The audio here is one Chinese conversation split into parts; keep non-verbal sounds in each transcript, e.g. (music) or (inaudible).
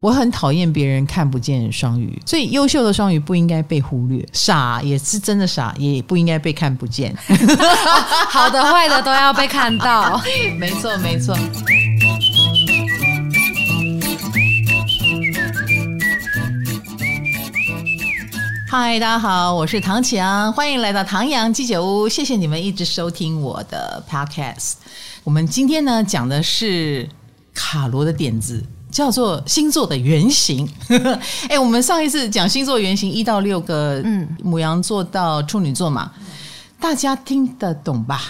我很讨厌别人看不见双鱼，所以优秀的双鱼不应该被忽略，傻也是真的傻，也不应该被看不见。(laughs) 好的坏的都要被看到，没错没错。嗨，大家好，我是唐綺阳，欢迎来到唐阳鸡酒屋，谢谢你们一直收听我的 podcast。我们今天呢讲的是卡罗的点子。叫做星座的原型。(laughs) 哎，我们上一次讲星座原型一到六个，嗯，母羊座到处女座嘛，大家听得懂吧？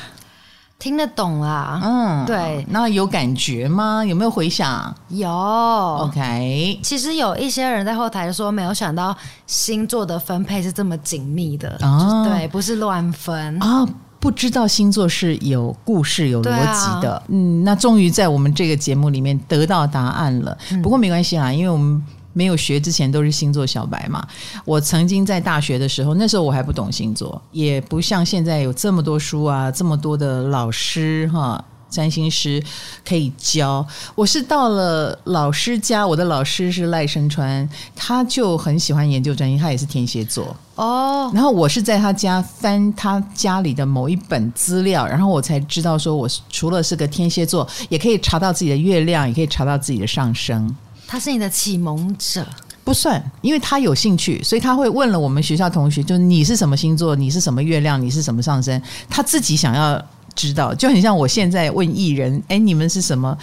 听得懂啊，嗯，对。那有感觉吗？有没有回想？有。OK，其实有一些人在后台说，没有想到星座的分配是这么紧密的，哦，对，不是乱分啊。哦不知道星座是有故事、有逻辑的，啊、嗯，那终于在我们这个节目里面得到答案了。嗯、不过没关系啦，因为我们没有学之前都是星座小白嘛。我曾经在大学的时候，那时候我还不懂星座，也不像现在有这么多书啊，这么多的老师哈。占星师可以教，我是到了老师家，我的老师是赖声川，他就很喜欢研究占星，他也是天蝎座哦。然后我是在他家翻他家里的某一本资料，然后我才知道说，我除了是个天蝎座，也可以查到自己的月亮，也可以查到自己的上升。他是你的启蒙者？不算，因为他有兴趣，所以他会问了我们学校同学，就你是什么星座，你是什么月亮，你是什么上升，他自己想要。知道就很像我现在问艺人，哎，你们是什么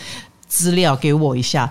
资料？给我一下。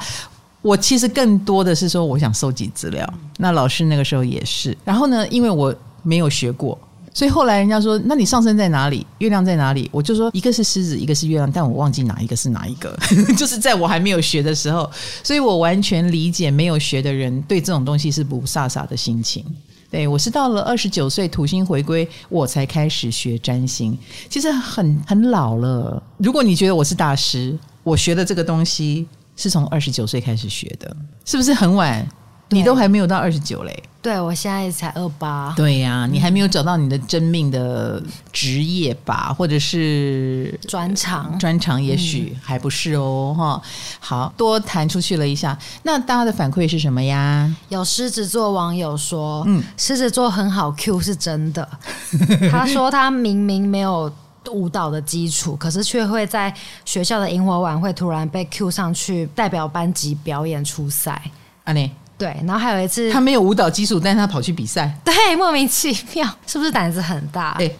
我其实更多的是说，我想收集资料。那老师那个时候也是。然后呢，因为我没有学过，所以后来人家说，那你上升在哪里？月亮在哪里？我就说一个是狮子，一个是月亮，但我忘记哪一个是哪一个。(laughs) 就是在我还没有学的时候，所以我完全理解没有学的人对这种东西是不飒飒的心情。对，我是到了二十九岁土星回归，我才开始学占星，其实很很老了。如果你觉得我是大师，我学的这个东西是从二十九岁开始学的，是不是很晚？你都还没有到二十九嘞，对，我现在才二八。对呀、啊，你还没有找到你的真命的职业吧，或者是专长？专长也许还不是哦，哈、嗯。好多谈出去了一下，那大家的反馈是什么呀？有狮子座网友说，嗯，狮子座很好 Q 是真的。(laughs) 他说他明明没有舞蹈的基础，可是却会在学校的萤火晚会突然被 Q 上去代表班级表演出赛。啊，你。对，然后还有一次，他没有舞蹈基础，但是他跑去比赛，(laughs) 对，莫名其妙，是不是胆子很大？对，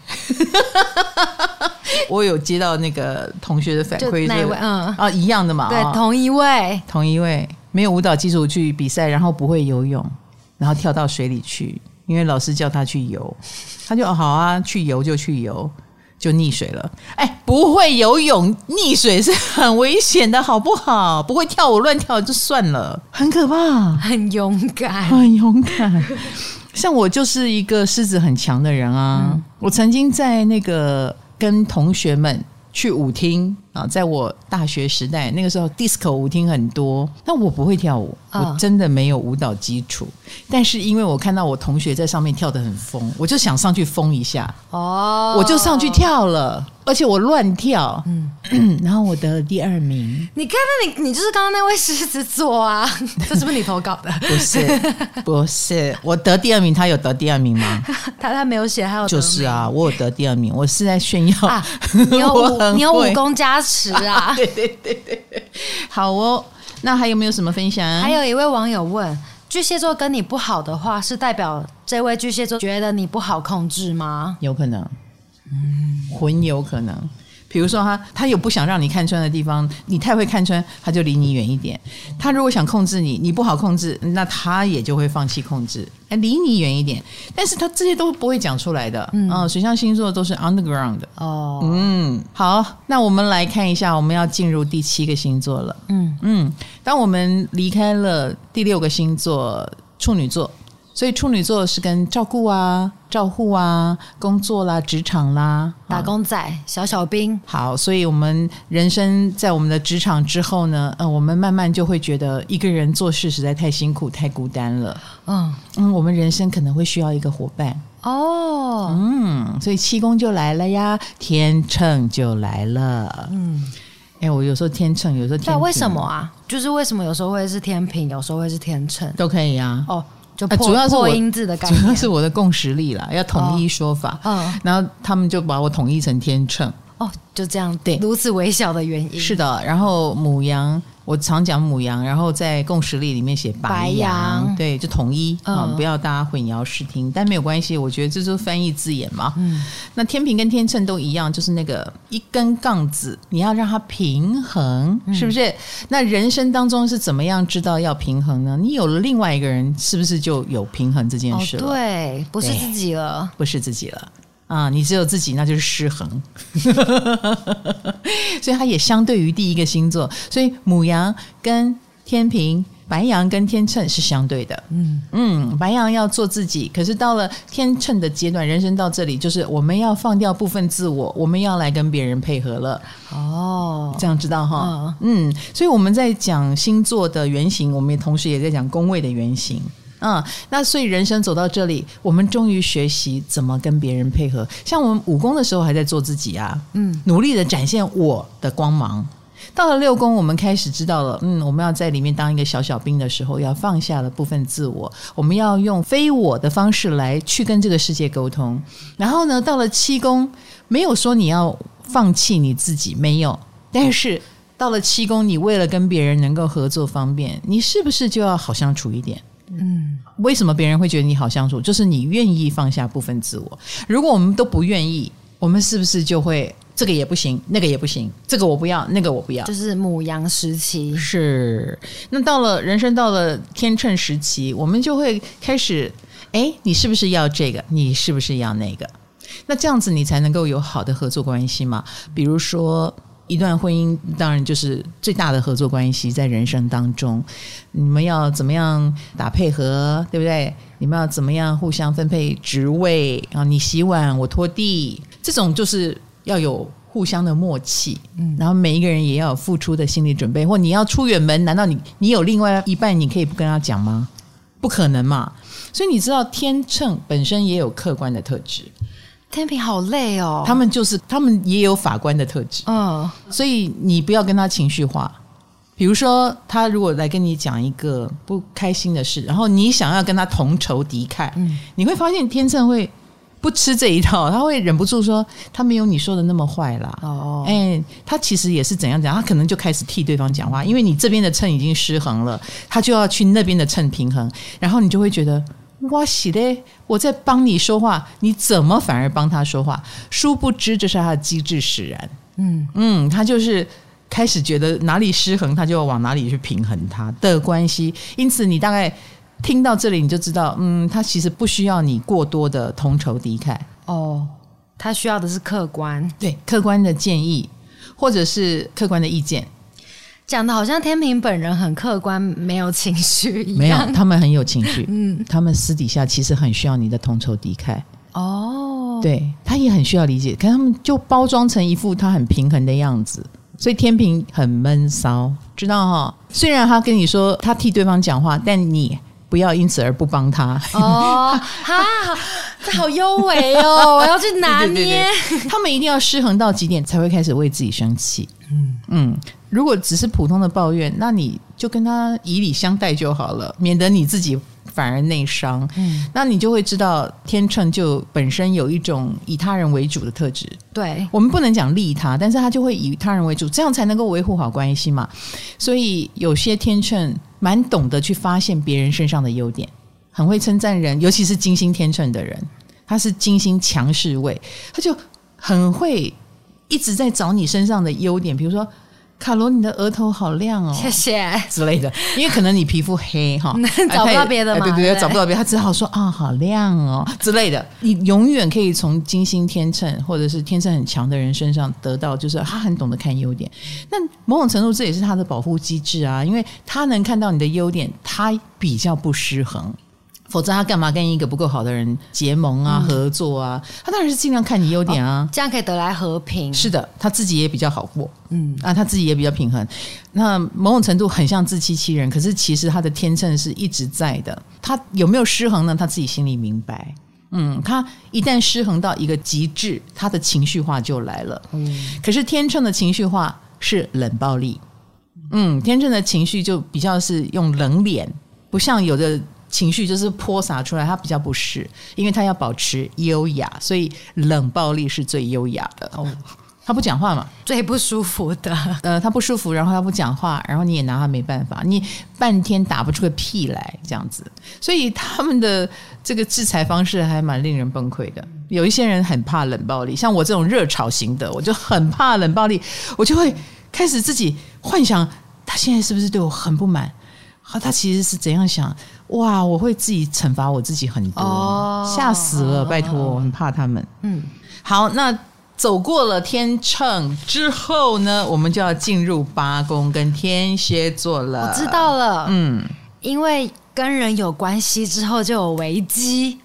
(laughs) 我有接到那个同学的反馈，那位，嗯啊，一样的嘛，对，同一位，同一位，没有舞蹈基础去比赛，然后不会游泳，然后跳到水里去，因为老师叫他去游，他就哦好啊，去游就去游。就溺水了，哎，不会游泳溺水是很危险的，好不好？不会跳舞乱跳就算了，很可怕，很勇敢，很勇敢。像我就是一个狮子很强的人啊，嗯、我曾经在那个跟同学们。去舞厅啊，在我大学时代，那个时候 disco 舞厅很多，但我不会跳舞，我真的没有舞蹈基础。但是因为我看到我同学在上面跳得很疯，我就想上去疯一下，哦，我就上去跳了。而且我乱跳，嗯，(clears throat) 然后我得了第二名。你看，那你你就是刚刚那位狮子座啊？(laughs) 这是不是你投稿的？不是，不是，我得第二名，他有得第二名吗？(laughs) 他他没有写，还有就是啊，我有得第二名，我是在炫耀，啊、你有 (laughs) 武你有武功加持啊！对对对对，好哦。那还有没有什么分享？还有一位网友问：巨蟹座跟你不好的话，是代表这位巨蟹座觉得你不好控制吗？有可能。嗯，很有可能，比如说他他有不想让你看穿的地方，你太会看穿，他就离你远一点。他如果想控制你，你不好控制，那他也就会放弃控制，哎，离你远一点。但是他这些都不会讲出来的，嗯，哦，水象星座都是 underground 的哦。嗯，好，那我们来看一下，我们要进入第七个星座了。嗯嗯，当我们离开了第六个星座处女座。所以处女座是跟照顾啊、照护啊、工作啦、职场啦、打工仔、小小兵。好，所以我们人生在我们的职场之后呢，呃，我们慢慢就会觉得一个人做事实在太辛苦、太孤单了。嗯嗯，我们人生可能会需要一个伙伴。哦，嗯，所以七宫就来了呀，天秤就来了。嗯。哎，我有时候天秤，有时候天秤，为什么啊？就是为什么有时候会是天平，有时候会是天秤，都可以啊。哦，就主要是我音字的感觉，主要是我的共识力啦，要统一说法。然后他们就把我统一成天秤。哦，就这样，对，如此微小的原因。是的，然后母羊。我常讲母羊，然后在共识力里面写白羊，对，就统一啊、嗯，不要大家混淆视听。但没有关系，我觉得这就是翻译字眼嘛。嗯，那天平跟天秤都一样，就是那个一根杠子，你要让它平衡，是不是？嗯、那人生当中是怎么样知道要平衡呢？你有了另外一个人，是不是就有平衡这件事了？哦、对，不是自己了，不是自己了。啊，你只有自己，那就是失衡，(laughs) 所以它也相对于第一个星座，所以母羊跟天平，白羊跟天秤是相对的。嗯嗯，白羊要做自己，可是到了天秤的阶段，人生到这里，就是我们要放掉部分自我，我们要来跟别人配合了。哦，这样知道哈？嗯，所以我们在讲星座的原型，我们也同时也在讲宫位的原型。嗯，那所以人生走到这里，我们终于学习怎么跟别人配合。像我们五宫的时候还在做自己啊，嗯，努力的展现我的光芒。到了六宫，我们开始知道了，嗯，我们要在里面当一个小小兵的时候，要放下了部分自我，我们要用非我的方式来去跟这个世界沟通。然后呢，到了七宫，没有说你要放弃你自己，没有。但是到了七宫，你为了跟别人能够合作方便，你是不是就要好相处一点？嗯，为什么别人会觉得你好相处？就是你愿意放下部分自我。如果我们都不愿意，我们是不是就会这个也不行，那个也不行？这个我不要，那个我不要。就是母羊时期是。那到了人生到了天秤时期，我们就会开始，哎，你是不是要这个？你是不是要那个？那这样子你才能够有好的合作关系嘛？比如说。一段婚姻当然就是最大的合作关系，在人生当中，你们要怎么样打配合，对不对？你们要怎么样互相分配职位啊？你洗碗，我拖地，这种就是要有互相的默契。嗯，然后每一个人也要有付出的心理准备。或你要出远门，难道你你有另外一半，你可以不跟他讲吗？不可能嘛！所以你知道，天秤本身也有客观的特质。天平好累哦，他们就是他们也有法官的特质，嗯，所以你不要跟他情绪化。比如说，他如果来跟你讲一个不开心的事，然后你想要跟他同仇敌忾，嗯，你会发现天秤会不吃这一套，他会忍不住说他没有你说的那么坏啦。哦，哎，他其实也是怎样讲，他可能就开始替对方讲话，因为你这边的秤已经失衡了，他就要去那边的秤平衡，然后你就会觉得。哇西嘞！我在帮你说话，你怎么反而帮他说话？殊不知这是他的机智使然。嗯嗯，他就是开始觉得哪里失衡，他就要往哪里去平衡他的关系。因此，你大概听到这里，你就知道，嗯，他其实不需要你过多的同仇敌忾。哦，他需要的是客观，对，客观的建议，或者是客观的意见。讲的好像天平本人很客观，没有情绪一样。没有，他们很有情绪。(laughs) 嗯，他们私底下其实很需要你的同仇敌忾。哦，对，他也很需要理解，可他们就包装成一副他很平衡的样子，所以天平很闷骚，知道哈？虽然他跟你说他替对方讲话，但你不要因此而不帮他。哦，(laughs) 哈，这好优美哦！(laughs) 我要去拿捏。对对对对，他们一定要失衡到极点，才会开始为自己生气。嗯嗯。如果只是普通的抱怨，那你就跟他以礼相待就好了，免得你自己反而内伤。嗯，那你就会知道天秤就本身有一种以他人为主的特质。对，我们不能讲利他，但是他就会以他人为主，这样才能够维护好关系嘛。所以有些天秤蛮懂得去发现别人身上的优点，很会称赞人，尤其是金星天秤的人，他是金星强势位，他就很会一直在找你身上的优点，比如说。卡罗，你的额头好亮哦，谢谢之类的，因为可能你皮肤黑哈，(laughs) 找不到别的嘛，对对对，找不到别的，他只好说啊，好亮哦之类的。你永远可以从金星天秤或者是天秤很强的人身上得到，就是他很懂得看优点。那某种程度这也是他的保护机制啊，因为他能看到你的优点，他比较不失衡。否则他干嘛跟一个不够好的人结盟啊、合作啊？他当然是尽量看你优点啊，这样可以得来和平。是的，他自己也比较好过，嗯啊，他自己也比较平衡。那某种程度很像自欺欺人，可是其实他的天秤是一直在的。他有没有失衡呢？他自己心里明白。嗯，他一旦失衡到一个极致，他的情绪化就来了。嗯，可是天秤的情绪化是冷暴力。嗯，天秤的情绪就比较是用冷脸，不像有的情绪就是泼洒出来，他比较不是，因为他要保持优雅，所以冷暴力是最优雅的。哦，他不讲话嘛，最不舒服的。(laughs) 呃，他不舒服，然后他不讲话，然后你也拿他没办法，你半天打不出个屁来，这样子。所以他们的这个制裁方式还蛮令人崩溃的。有一些人很怕冷暴力，像我这种热炒型的，我就很怕冷暴力，我就会开始自己幻想。他现在是不是对我很不满？好，他其实是怎样想？哇，我会自己惩罚我自己很多，哦、吓死了！拜托，我很怕他们。嗯，好，那走过了天秤之后呢，我们就要进入八宫跟天蝎座了。我知道了，嗯，因为跟人有关系之后就有危机，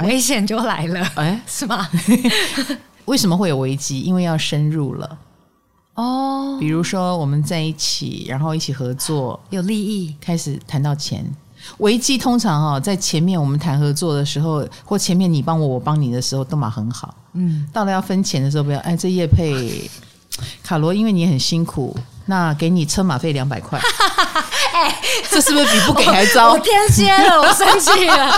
危险就来了。哎，是吗？(laughs) 为什么会有危机？因为要深入了。哦，比如说我们在一起，然后一起合作，有利益，开始谈到钱。危机通常哈，在前面我们谈合作的时候，或前面你帮我，我帮你的时候，都嘛很好。嗯，到了要分钱的时候，不要哎，这叶配卡罗，因为你很辛苦，那给你车马费两百块。(laughs) 哎，这是不是比不给还糟？我天蝎了，我生气了。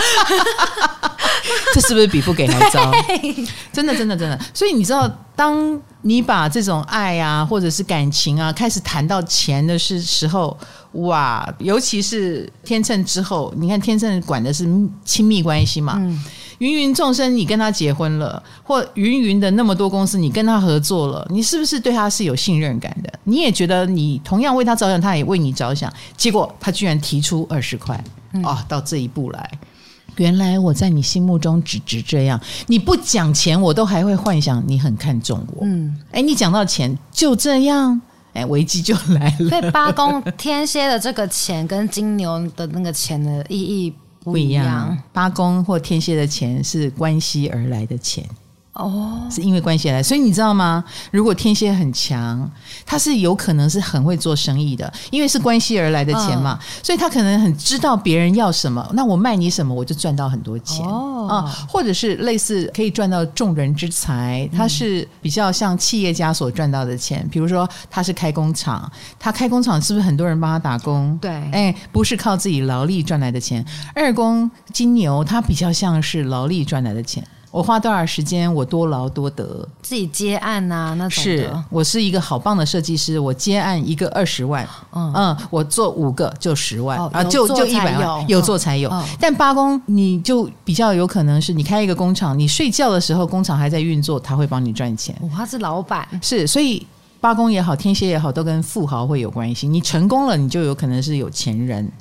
(laughs) 这是不是比不给还糟？(laughs) 真的，真的，真的。所以你知道，当你把这种爱啊，或者是感情啊，开始谈到钱的时时候，哇，尤其是天秤之后，你看天秤管的是亲密关系嘛，嗯、芸芸众生，你跟他结婚了，或芸芸的那么多公司，你跟他合作了，你是不是对他是有信任感的？你也觉得你同样为他着想，他也为你着想，结果他居然提出二十块，嗯、哦，到这一步来。原来我在你心目中只值这样，你不讲钱，我都还会幻想你很看重我。嗯，哎，你讲到钱就这样，哎，危机就来了。所以八宫天蝎的这个钱跟金牛的那个钱的意义不一样。一样，八宫或天蝎的钱是关系而来的钱。哦，是因为关系来，所以你知道吗？如果天蝎很强，他是有可能是很会做生意的，因为是关系而来的钱嘛，嗯、所以他可能很知道别人要什么，那我卖你什么，我就赚到很多钱哦、嗯，或者是类似可以赚到众人之财，他是比较像企业家所赚到的钱，比如说他是开工厂，他开工厂是不是很多人帮他打工？对，哎，不是靠自己劳力赚来的钱。二宫金牛，他比较像是劳力赚来的钱。我花多少时间，我多劳多得。自己接案呐、啊，那种是我是一个好棒的设计师，我接案一个二十万，嗯嗯，我做五个就十万、哦、啊，就就一百万，有做才有。哦、但八宫你就比较有可能是你开一个工厂，你睡觉的时候工厂还在运作，他会帮你赚钱。他是老板，是所以八宫也好，天蝎也好，都跟富豪会有关系。你成功了，你就有可能是有钱人。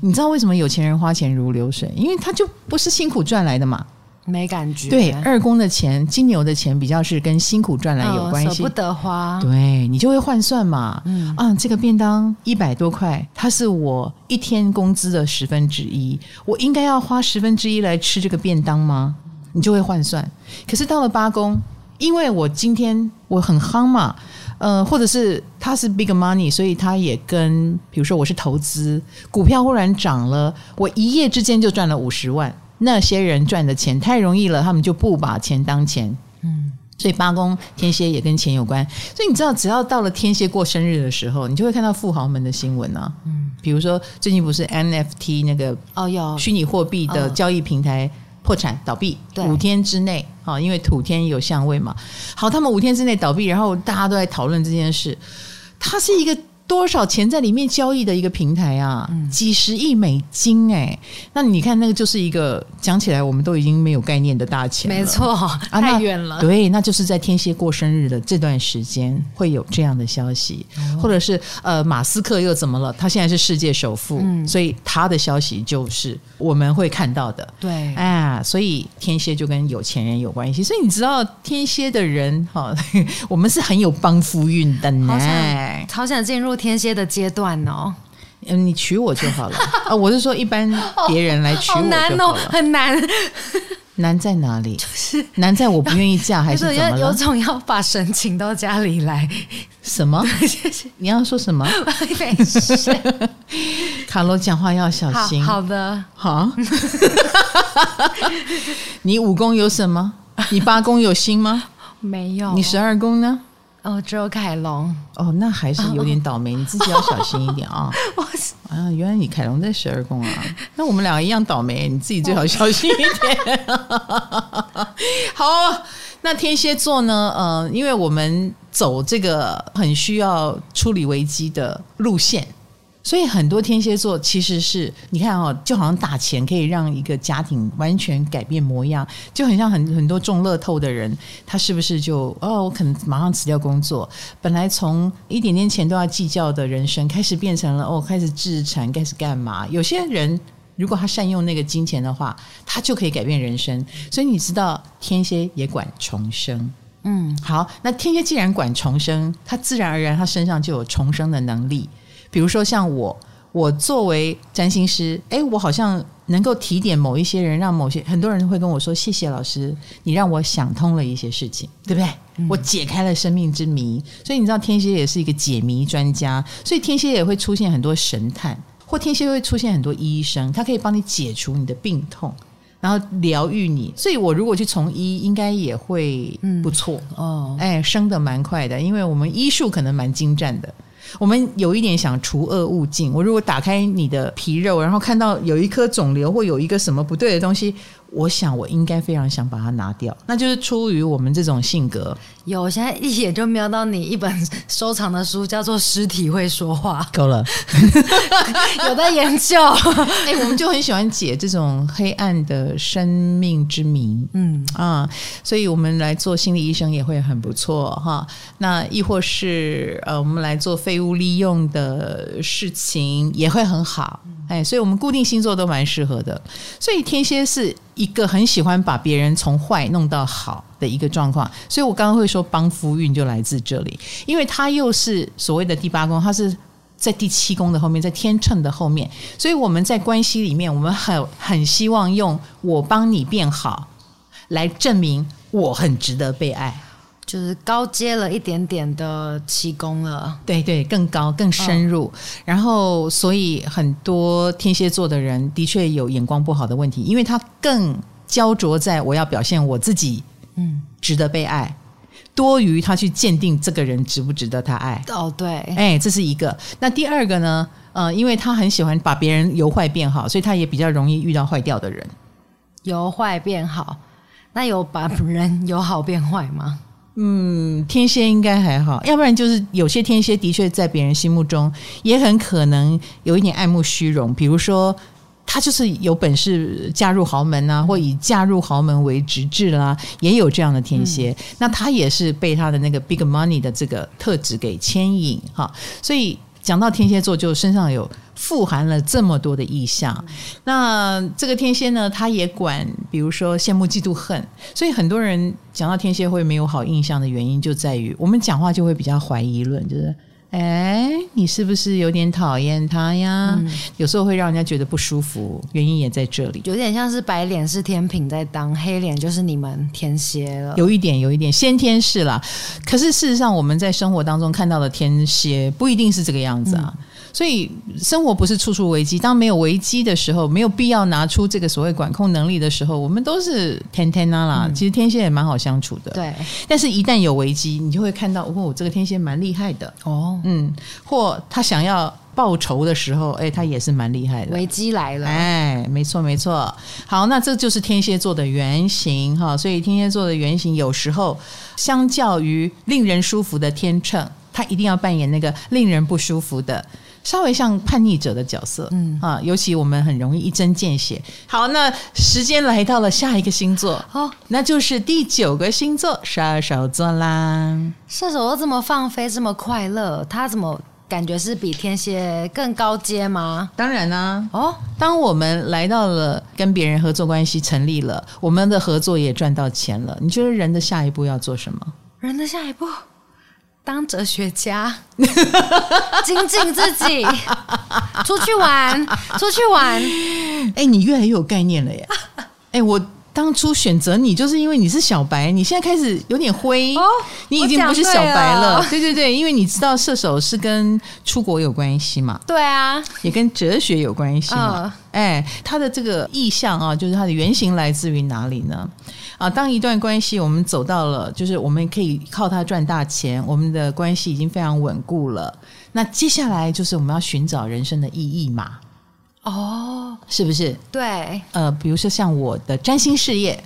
你知道为什么有钱人花钱如流水？因为他就不是辛苦赚来的嘛。没感觉。对，二宫的钱，金牛的钱比较是跟辛苦赚来有关系，舍不得花。对，你就会换算嘛。嗯啊，这个便当一百多块，它是我一天工资的十分之一，我应该要花十分之一来吃这个便当吗？你就会换算。可是到了八宫，因为我今天我很夯嘛，呃，或者是它是 big money，所以它也跟，比如说我是投资股票，忽然涨了，我一夜之间就赚了五十万。那些人赚的钱太容易了，他们就不把钱当钱。嗯，所以八宫天蝎也跟钱有关。所以你知道，只要到了天蝎过生日的时候，你就会看到富豪们的新闻啊。嗯，比如说最近不是 NFT 那个哦，有虚拟货币的交易平台破产倒闭，对，五天之内啊，因为土天有相位嘛。好，他们五天之内倒闭，然后大家都在讨论这件事。它是一个。多少钱在里面交易的一个平台啊？嗯、几十亿美金哎、欸！那你看那个就是一个讲起来我们都已经没有概念的大钱，没错，太远了、啊。对，那就是在天蝎过生日的这段时间会有这样的消息，哦、或者是呃，马斯克又怎么了？他现在是世界首富，嗯、所以他的消息就是我们会看到的。对，啊，所以天蝎就跟有钱人有关系。所以你知道天蝎的人哈，(laughs) 我们是很有帮夫运的呢。好想进入。天蝎的阶段哦，嗯，你娶我就好了 (laughs) 啊！我是说，一般别人来娶我就好了，好难哦，很难，难在哪里？就是难在我不愿意嫁，还是怎么了？有种要把神请到家里来？什么？(laughs) 你要说什么？没事，卡罗讲话要小心。好，好的，好。(laughs) 你五宫有什么？你八宫有心吗？没有。你十二宫呢？哦，只有凯龙。哦，那还是有点倒霉，哦、你自己要小心一点啊！(laughs) 啊，原来你凯龙在十二宫啊，那我们两个一样倒霉，你自己最好小心一点。(laughs) 好，那天蝎座呢？呃，因为我们走这个很需要处理危机的路线。所以很多天蝎座其实是你看哦，就好像打钱可以让一个家庭完全改变模样，就很像很很多中乐透的人，他是不是就哦，我可能马上辞掉工作，本来从一点点钱都要计较的人生，开始变成了哦，开始置产，开始干嘛？有些人如果他善用那个金钱的话，他就可以改变人生。所以你知道天蝎也管重生，嗯，好，那天蝎既然管重生，他自然而然他身上就有重生的能力。比如说像我，我作为占星师，哎，我好像能够提点某一些人，让某些很多人会跟我说：“谢谢老师，你让我想通了一些事情，对不对？嗯、我解开了生命之谜。”所以你知道天蝎也是一个解谜专家，所以天蝎也会出现很多神探，或天蝎会出现很多医生，他可以帮你解除你的病痛，然后疗愈你。所以我如果去从医，应该也会不错、嗯、哦。哎，升的蛮快的，因为我们医术可能蛮精湛的。我们有一点想除恶务尽。我如果打开你的皮肉，然后看到有一颗肿瘤或有一个什么不对的东西。我想，我应该非常想把它拿掉，那就是出于我们这种性格。有，我现在一眼就瞄到你一本收藏的书，叫做《尸体会说话》。够了，(laughs) 有在研究。(laughs) 哎、欸，我们就很喜欢解这种黑暗的生命之谜。嗯啊，所以我们来做心理医生也会很不错哈。那亦或是呃，我们来做废物利用的事情也会很好。哎，所以我们固定星座都蛮适合的。所以天蝎是一个很喜欢把别人从坏弄到好的一个状况。所以我刚刚会说帮夫运就来自这里，因为他又是所谓的第八宫，他是在第七宫的后面，在天秤的后面。所以我们在关系里面，我们很很希望用我帮你变好来证明我很值得被爱。就是高阶了一点点的气功了，对对，更高更深入。哦、然后，所以很多天蝎座的人的确有眼光不好的问题，因为他更焦灼在我要表现我自己，嗯，值得被爱，嗯、多于他去鉴定这个人值不值得他爱。哦，对，哎，这是一个。那第二个呢？呃，因为他很喜欢把别人由坏变好，所以他也比较容易遇到坏掉的人。由坏变好，那有把人由好变坏吗？嗯，天蝎应该还好，要不然就是有些天蝎的确在别人心目中也很可能有一点爱慕虚荣，比如说他就是有本事嫁入豪门啊，或以嫁入豪门为直至啦，也有这样的天蝎。嗯、那他也是被他的那个 big money 的这个特质给牵引哈，所以。讲到天蝎座，就身上有富含了这么多的意象。那这个天蝎呢，他也管，比如说羡慕、嫉妒、恨。所以很多人讲到天蝎会没有好印象的原因，就在于我们讲话就会比较怀疑论，就是。哎，你是不是有点讨厌他呀？嗯、有时候会让人家觉得不舒服，原因也在这里。有点像是白脸是天平在当，黑脸就是你们天蝎了。有一点，有一点先天是啦。可是事实上，我们在生活当中看到的天蝎不一定是这个样子啊。嗯所以生活不是处处危机，当没有危机的时候，没有必要拿出这个所谓管控能力的时候，我们都是天天啊啦。其实天蝎也蛮好相处的，对。但是，一旦有危机，你就会看到，哦，这个天蝎蛮厉害的哦，嗯。或他想要报仇的时候，哎，他也是蛮厉害的。危机来了，哎，没错没错。好，那这就是天蝎座的原型哈。所以天蝎座的原型有时候，相较于令人舒服的天秤，他一定要扮演那个令人不舒服的。稍微像叛逆者的角色，嗯啊，尤其我们很容易一针见血。好，那时间来到了下一个星座，哦，那就是第九个星座射手座啦。射手座这么放飞，这么快乐，他怎么感觉是比天蝎更高阶吗？当然啦、啊，哦，当我们来到了跟别人合作关系成立了，我们的合作也赚到钱了，你觉得人的下一步要做什么？人的下一步。当哲学家，(laughs) 精进自己，出去玩，出去玩。哎、欸，你越来越有概念了耶！哎、欸，我当初选择你，就是因为你是小白，你现在开始有点灰，哦、你已经不是小白了。对对对，因为你知道射手是跟出国有关系嘛？对啊，也跟哲学有关系嘛？哎、呃，他的这个意象啊，就是它的原型来自于哪里呢？啊，当一段关系我们走到了，就是我们可以靠它赚大钱，我们的关系已经非常稳固了。那接下来就是我们要寻找人生的意义嘛？哦，是不是？对，呃，比如说像我的占星事业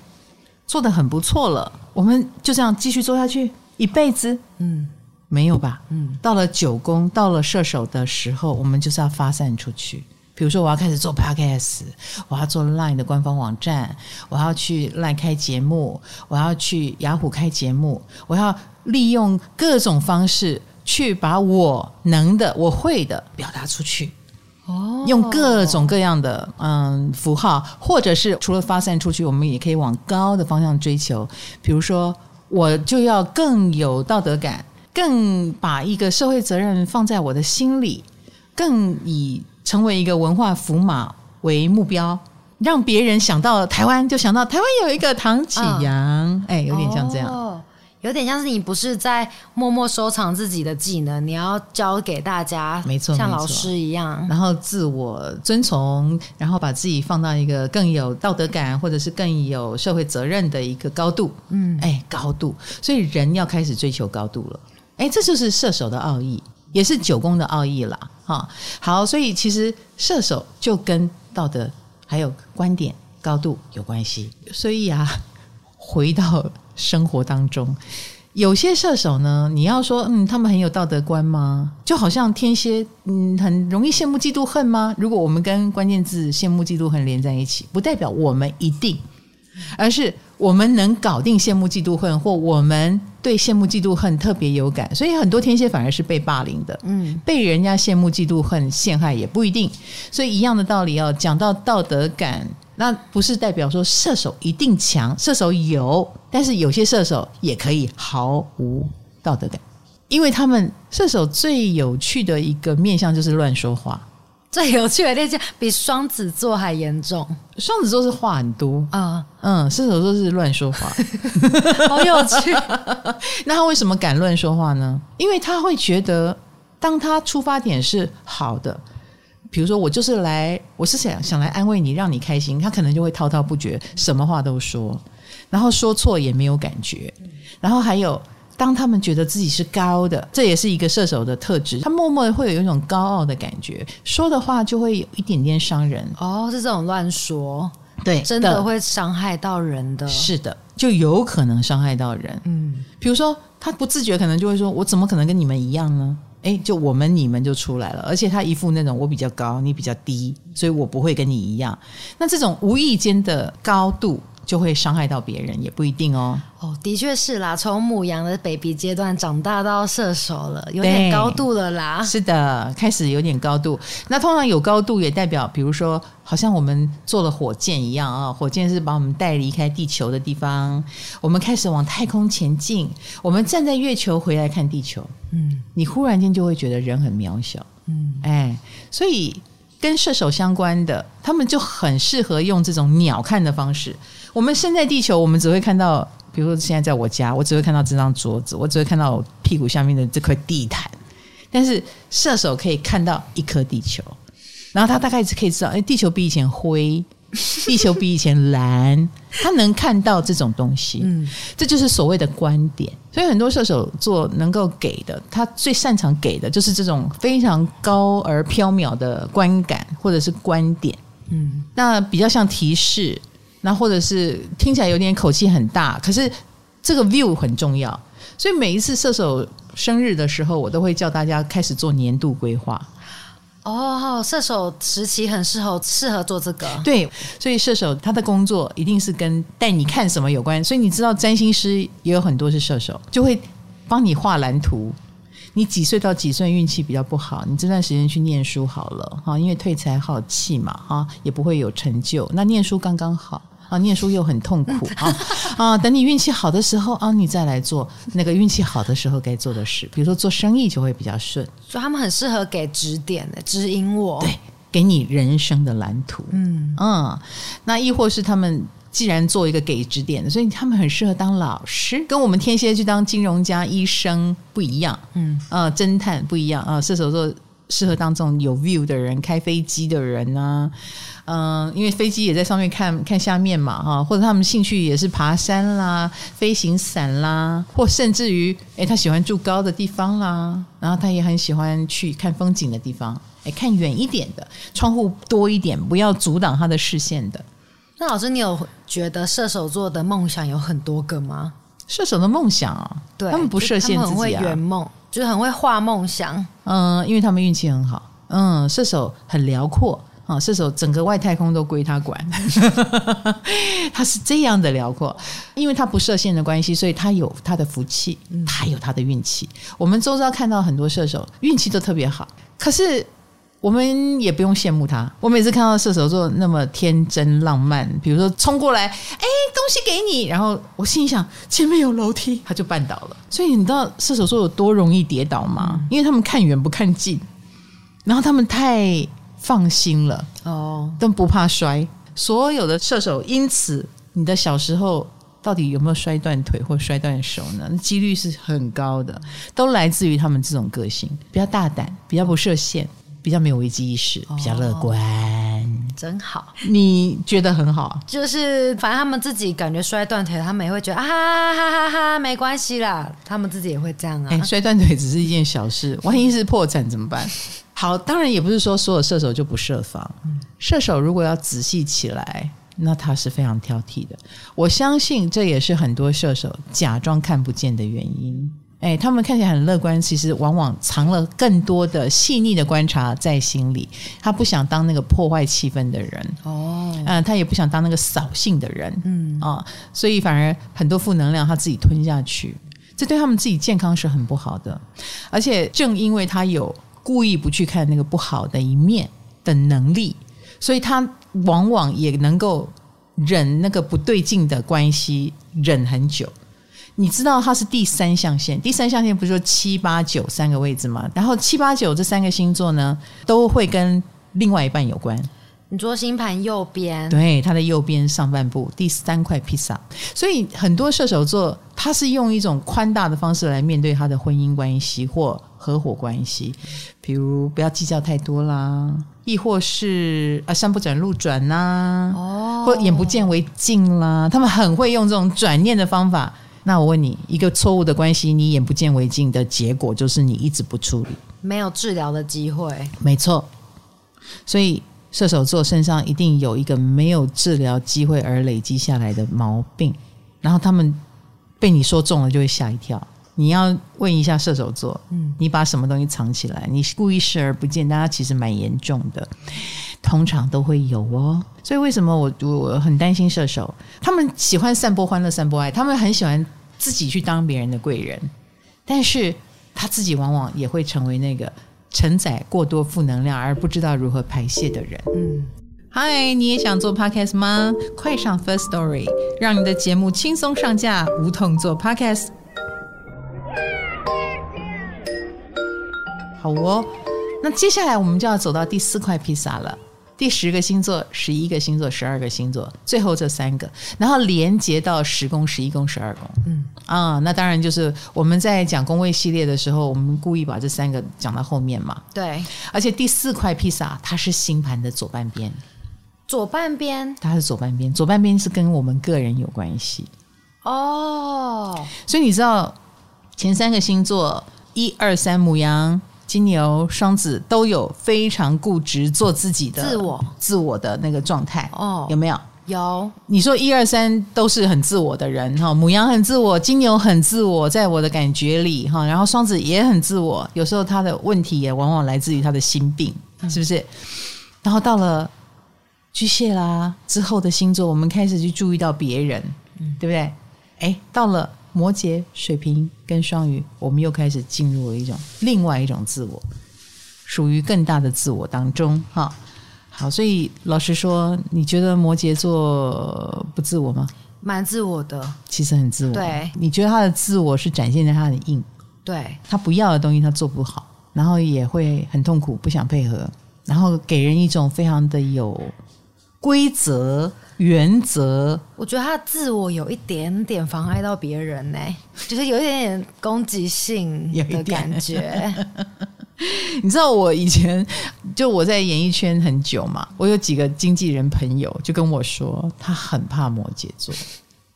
做的很不错了，我们就这样继续做下去一辈子？嗯，没有吧？嗯，到了九宫，到了射手的时候，我们就是要发散出去。比如说，我要开始做 Podcast，我要做 Line 的官方网站，我要去 Line 开节目，我要去雅虎开节目，我要利用各种方式去把我能的、我会的表达出去。哦，用各种各样的嗯符号，或者是除了发散出去，我们也可以往高的方向追求。比如说，我就要更有道德感，更把一个社会责任放在我的心里，更以。成为一个文化符码为目标，让别人想到台湾就想到台湾有一个唐启阳，哎、有点像这样、有点像是你不是在默默收藏自己的技能，你要教给大家，没错，像老师一样，然后自我遵从，然后把自己放到一个更有道德感或者是更有社会责任的一个高度，嗯，哎，高度，所以人要开始追求高度了，哎，这就是射手的奥义。也是九宫的奥义啦，哈，好，所以其实射手就跟道德还有观点高度有关系。所以啊，回到生活当中，有些射手呢，你要说，嗯，他们很有道德观吗？就好像天蝎，嗯，很容易羡慕嫉妒恨吗？如果我们跟关键字羡慕嫉妒恨连在一起，不代表我们一定，而是。我们能搞定羡慕嫉妒恨，或我们对羡慕嫉妒恨特别有感，所以很多天蝎反而是被霸凌的，嗯，被人家羡慕嫉妒恨陷害也不一定。所以一样的道理哦，讲到道德感，那不是代表说射手一定强，射手有，但是有些射手也可以毫无道德感，因为他们射手最有趣的一个面相就是乱说话。最有趣的那件比双子座还严重。双子座是话很多啊，嗯，射手座是乱说话，(laughs) 好有趣。(laughs) 那他为什么敢乱说话呢？因为他会觉得，当他出发点是好的，比如说我就是来，我是想想来安慰你，让你开心，他可能就会滔滔不绝，什么话都说，然后说错也没有感觉，然后还有。当他们觉得自己是高的，这也是一个射手的特质。他默默的会有一种高傲的感觉，说的话就会有一点点伤人。哦，是这种乱说，对，真的会伤害到人的。是的，就有可能伤害到人。嗯，比如说他不自觉，可能就会说：“我怎么可能跟你们一样呢？”诶，就我们你们就出来了。而且他一副那种我比较高，你比较低，所以我不会跟你一样。那这种无意间的高度。就会伤害到别人，也不一定哦。哦，的确是啦，从母羊的 baby 阶段长大到射手了，有点高度了啦。是的，开始有点高度。那通常有高度也代表，比如说，好像我们坐了火箭一样啊，火箭是把我们带离开地球的地方，我们开始往太空前进。我们站在月球回来看地球，嗯，你忽然间就会觉得人很渺小，嗯，哎，所以跟射手相关的，他们就很适合用这种鸟看的方式。我们身在地球，我们只会看到，比如说现在在我家，我只会看到这张桌子，我只会看到我屁股下面的这块地毯。但是射手可以看到一颗地球，然后他大概可以知道，哎，地球比以前灰，(laughs) 地球比以前蓝，他能看到这种东西。嗯，这就是所谓的观点。所以很多射手座能够给的，他最擅长给的就是这种非常高而飘渺的观感或者是观点。嗯，那比较像提示。那或者是听起来有点口气很大，可是这个 view 很重要，所以每一次射手生日的时候，我都会叫大家开始做年度规划。哦，射手时期很适合适合做这个，对，所以射手他的工作一定是跟带你看什么有关，所以你知道占星师也有很多是射手，就会帮你画蓝图。你几岁到几岁运气比较不好？你这段时间去念书好了哈，因为退财耗气嘛哈，也不会有成就。那念书刚刚好啊，念书又很痛苦啊啊！等你运气好的时候啊，你再来做那个运气好的时候该做的事，比如说做生意就会比较顺。所以他们很适合给指点的，指引我，对，给你人生的蓝图。嗯嗯，那亦或是他们既然做一个给指点的，所以他们很适合当老师，跟我们天蝎去当金融家、医生不一样。嗯，呃，侦探不一样啊、呃。射手座适合当这种有 view 的人，开飞机的人啊。嗯、呃，因为飞机也在上面看看下面嘛，哈，或者他们兴趣也是爬山啦、飞行伞啦，或甚至于，哎，他喜欢住高的地方啦，然后他也很喜欢去看风景的地方，哎，看远一点的，窗户多一点，不要阻挡他的视线的。那老师，你有觉得射手座的梦想有很多个吗？射手的梦想啊，对，他们不设限自己啊，很会圆梦，就是很会画梦想。嗯，因为他们运气很好。嗯，射手很辽阔。啊，射手整个外太空都归他管，(laughs) 他是这样的辽阔，因为他不设限的关系，所以他有他的福气，他有他的运气。我们周遭看到很多射手运气都特别好，可是我们也不用羡慕他。我每次看到射手座那么天真浪漫，比如说冲过来，哎，东西给你，然后我心里想前面有楼梯，他就绊倒了。所以你知道射手座有多容易跌倒吗？因为他们看远不看近，然后他们太。放心了哦，都不怕摔。所有的射手，因此你的小时候到底有没有摔断腿或摔断手呢？那几率是很高的，都来自于他们这种个性，比较大胆，比较不设限，比较没有危机意识，比较乐观。哦，真好。你觉得很好？就是反正他们自己感觉摔断腿，他们也会觉得啊哈哈哈哈，没关系啦。他们自己也会这样啊。欸，摔断腿只是一件小事，万一是破产怎么办？(laughs) 好，当然也不是说所有射手就不设防。射手如果要仔细起来，那他是非常挑剔的。我相信这也是很多射手假装看不见的原因。哎，他们看起来很乐观，其实往往藏了更多的细腻的观察在心里。他不想当那个破坏气氛的人哦，嗯，他也不想当那个扫兴的人，嗯啊，所以反而很多负能量他自己吞下去，这对他们自己健康是很不好的。而且正因为他有。故意不去看那个不好的一面的能力，所以他往往也能够忍那个不对劲的关系忍很久。你知道它是第三象限，第三象限不是说七八九三个位置吗？然后七八九这三个星座呢，都会跟另外一半有关。你说星盘右边，对，它的右边上半部第三块披萨，所以很多射手座他是用一种宽大的方式来面对他的婚姻关系或合伙关系，比如不要计较太多啦，亦或是啊山不转路转呐、啊，哦，或眼不见为净啦，他们很会用这种转念的方法。那我问你，一个错误的关系，你眼不见为净的结果就是你一直不处理，没有治疗的机会。没错，所以。射手座身上一定有一个没有治疗机会而累积下来的毛病，然后他们被你说中了就会吓一跳。你要问一下射手座，嗯，你把什么东西藏起来？你故意视而不见，大家其实蛮严重的，通常都会有哦。所以为什么我我很担心射手？他们喜欢散播欢乐、散播爱，他们很喜欢自己去当别人的贵人，但是他自己往往也会成为那个。承载过多负能量而不知道如何排泄的人。嗯，嗨，你也想做 podcast 吗？快上 First Story，让你的节目轻松上架，无痛做 podcast。好哦，那接下来我们就要走到第四块披萨了。第十个星座、十一个星座、十二个星座，最后这三个，然后连接到十宫、十一宫、十二宫。嗯啊，那当然就是我们在讲宫位系列的时候，我们故意把这三个讲到后面嘛。对，而且第四块披萨它是星盘的左半边，左半边它是左半边，左半边是跟我们个人有关系。哦，所以你知道前三个星座一二三母羊。金牛、双子都有非常固执、做自己的自我、自我的那个状态哦，有没有？有。你说一二三都是很自我的人哈，母羊很自我，金牛很自我，在我的感觉里哈，然后双子也很自我，有时候他的问题也往往来自于他的心病，是不是？然后到了巨蟹啦之后的星座，我们开始去注意到别人，对不对？哎，到了。摩羯、水瓶跟双鱼，我们又开始进入了一种另外一种自我，属于更大的自我当中。哈，好，所以老实说，你觉得摩羯座不自我吗？蛮自我的，其实很自我。对，你觉得他的自我是展现在他的硬？对，他不要的东西他做不好，然后也会很痛苦，不想配合，然后给人一种非常的有规则原则。我觉得他自我有一点点妨碍到别人呢，(laughs) 就是有一点点攻击性的感觉。(laughs) 你知道我以前就我在演艺圈很久嘛，我有几个经纪人朋友就跟我说，他很怕摩羯座。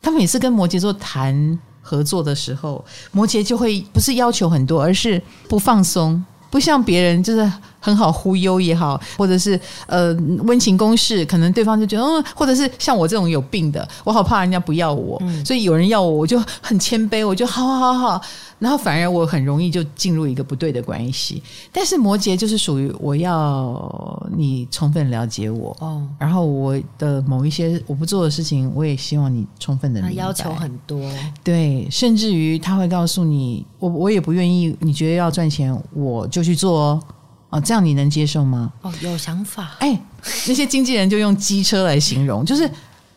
他每次跟摩羯座谈合作的时候，摩羯就会不是要求很多，而是不放松，不像别人就是。很好忽悠也好，或者是呃温情攻势，可能对方就觉得嗯，或者是像我这种有病的，我好怕人家不要我，嗯、所以有人要我，我就很谦卑，我就好好好好，然后反而我很容易就进入一个不对的关系。但是摩羯就是属于我要你充分了解我，哦，然后我的某一些我不做的事情，我也希望你充分的明白。他要求很多，对，甚至于他会告诉你，我我也不愿意，你觉得要赚钱，我就去做哦。哦，这样你能接受吗？哦，有想法。哎，那些经纪人就用机车来形容，(laughs) 就是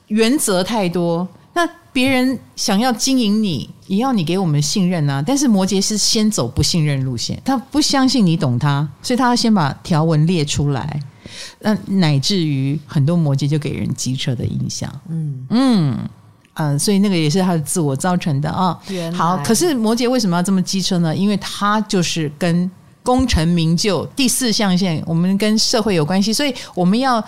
原则太多。那别人想要经营你，也要你给我们信任啊。但是摩羯是先走不信任路线，他不相信你懂他，所以他要先把条文列出来。那乃至于很多摩羯就给人机车的印象。嗯嗯嗯，所以那个也是他的自我造成的啊。好，可是摩羯为什么要这么机车呢？因为他就是跟。功成名就，第四象限，我们跟社会有关系，所以我们要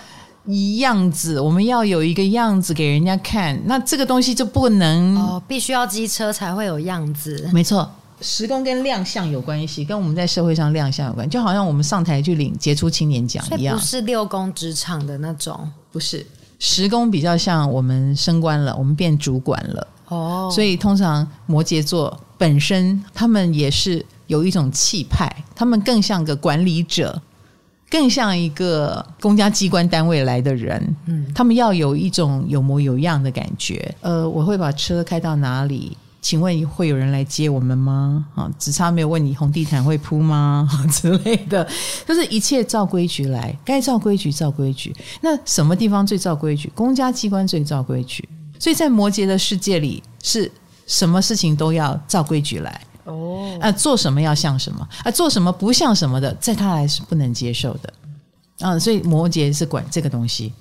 一样子，我们要有一个样子给人家看。那这个东西就不能哦，必须要机车才会有样子。没错，时工跟亮相有关系，跟我们在社会上亮相有关，就好像我们上台去领杰出青年奖一样。不是六宫职场的那种，不是时工比较像我们升官了，我们变主管了哦。所以通常摩羯座本身他们也是。有一种气派，他们更像个管理者，更像一个公家机关单位来的人。嗯，他们要有一种有模有样的感觉。呃，我会把车开到哪里？请问会有人来接我们吗？啊，只差没有问你红地毯会铺吗？(laughs) 之类的，就是一切照规矩来，该照规矩照规矩。那什么地方最照规矩？公家机关最照规矩。所以在摩羯的世界里，是什么事情都要照规矩来。哦，啊，做什么要像什么，啊，做什么不像什么的，在他来是不能接受的，啊，所以摩羯是管这个东西，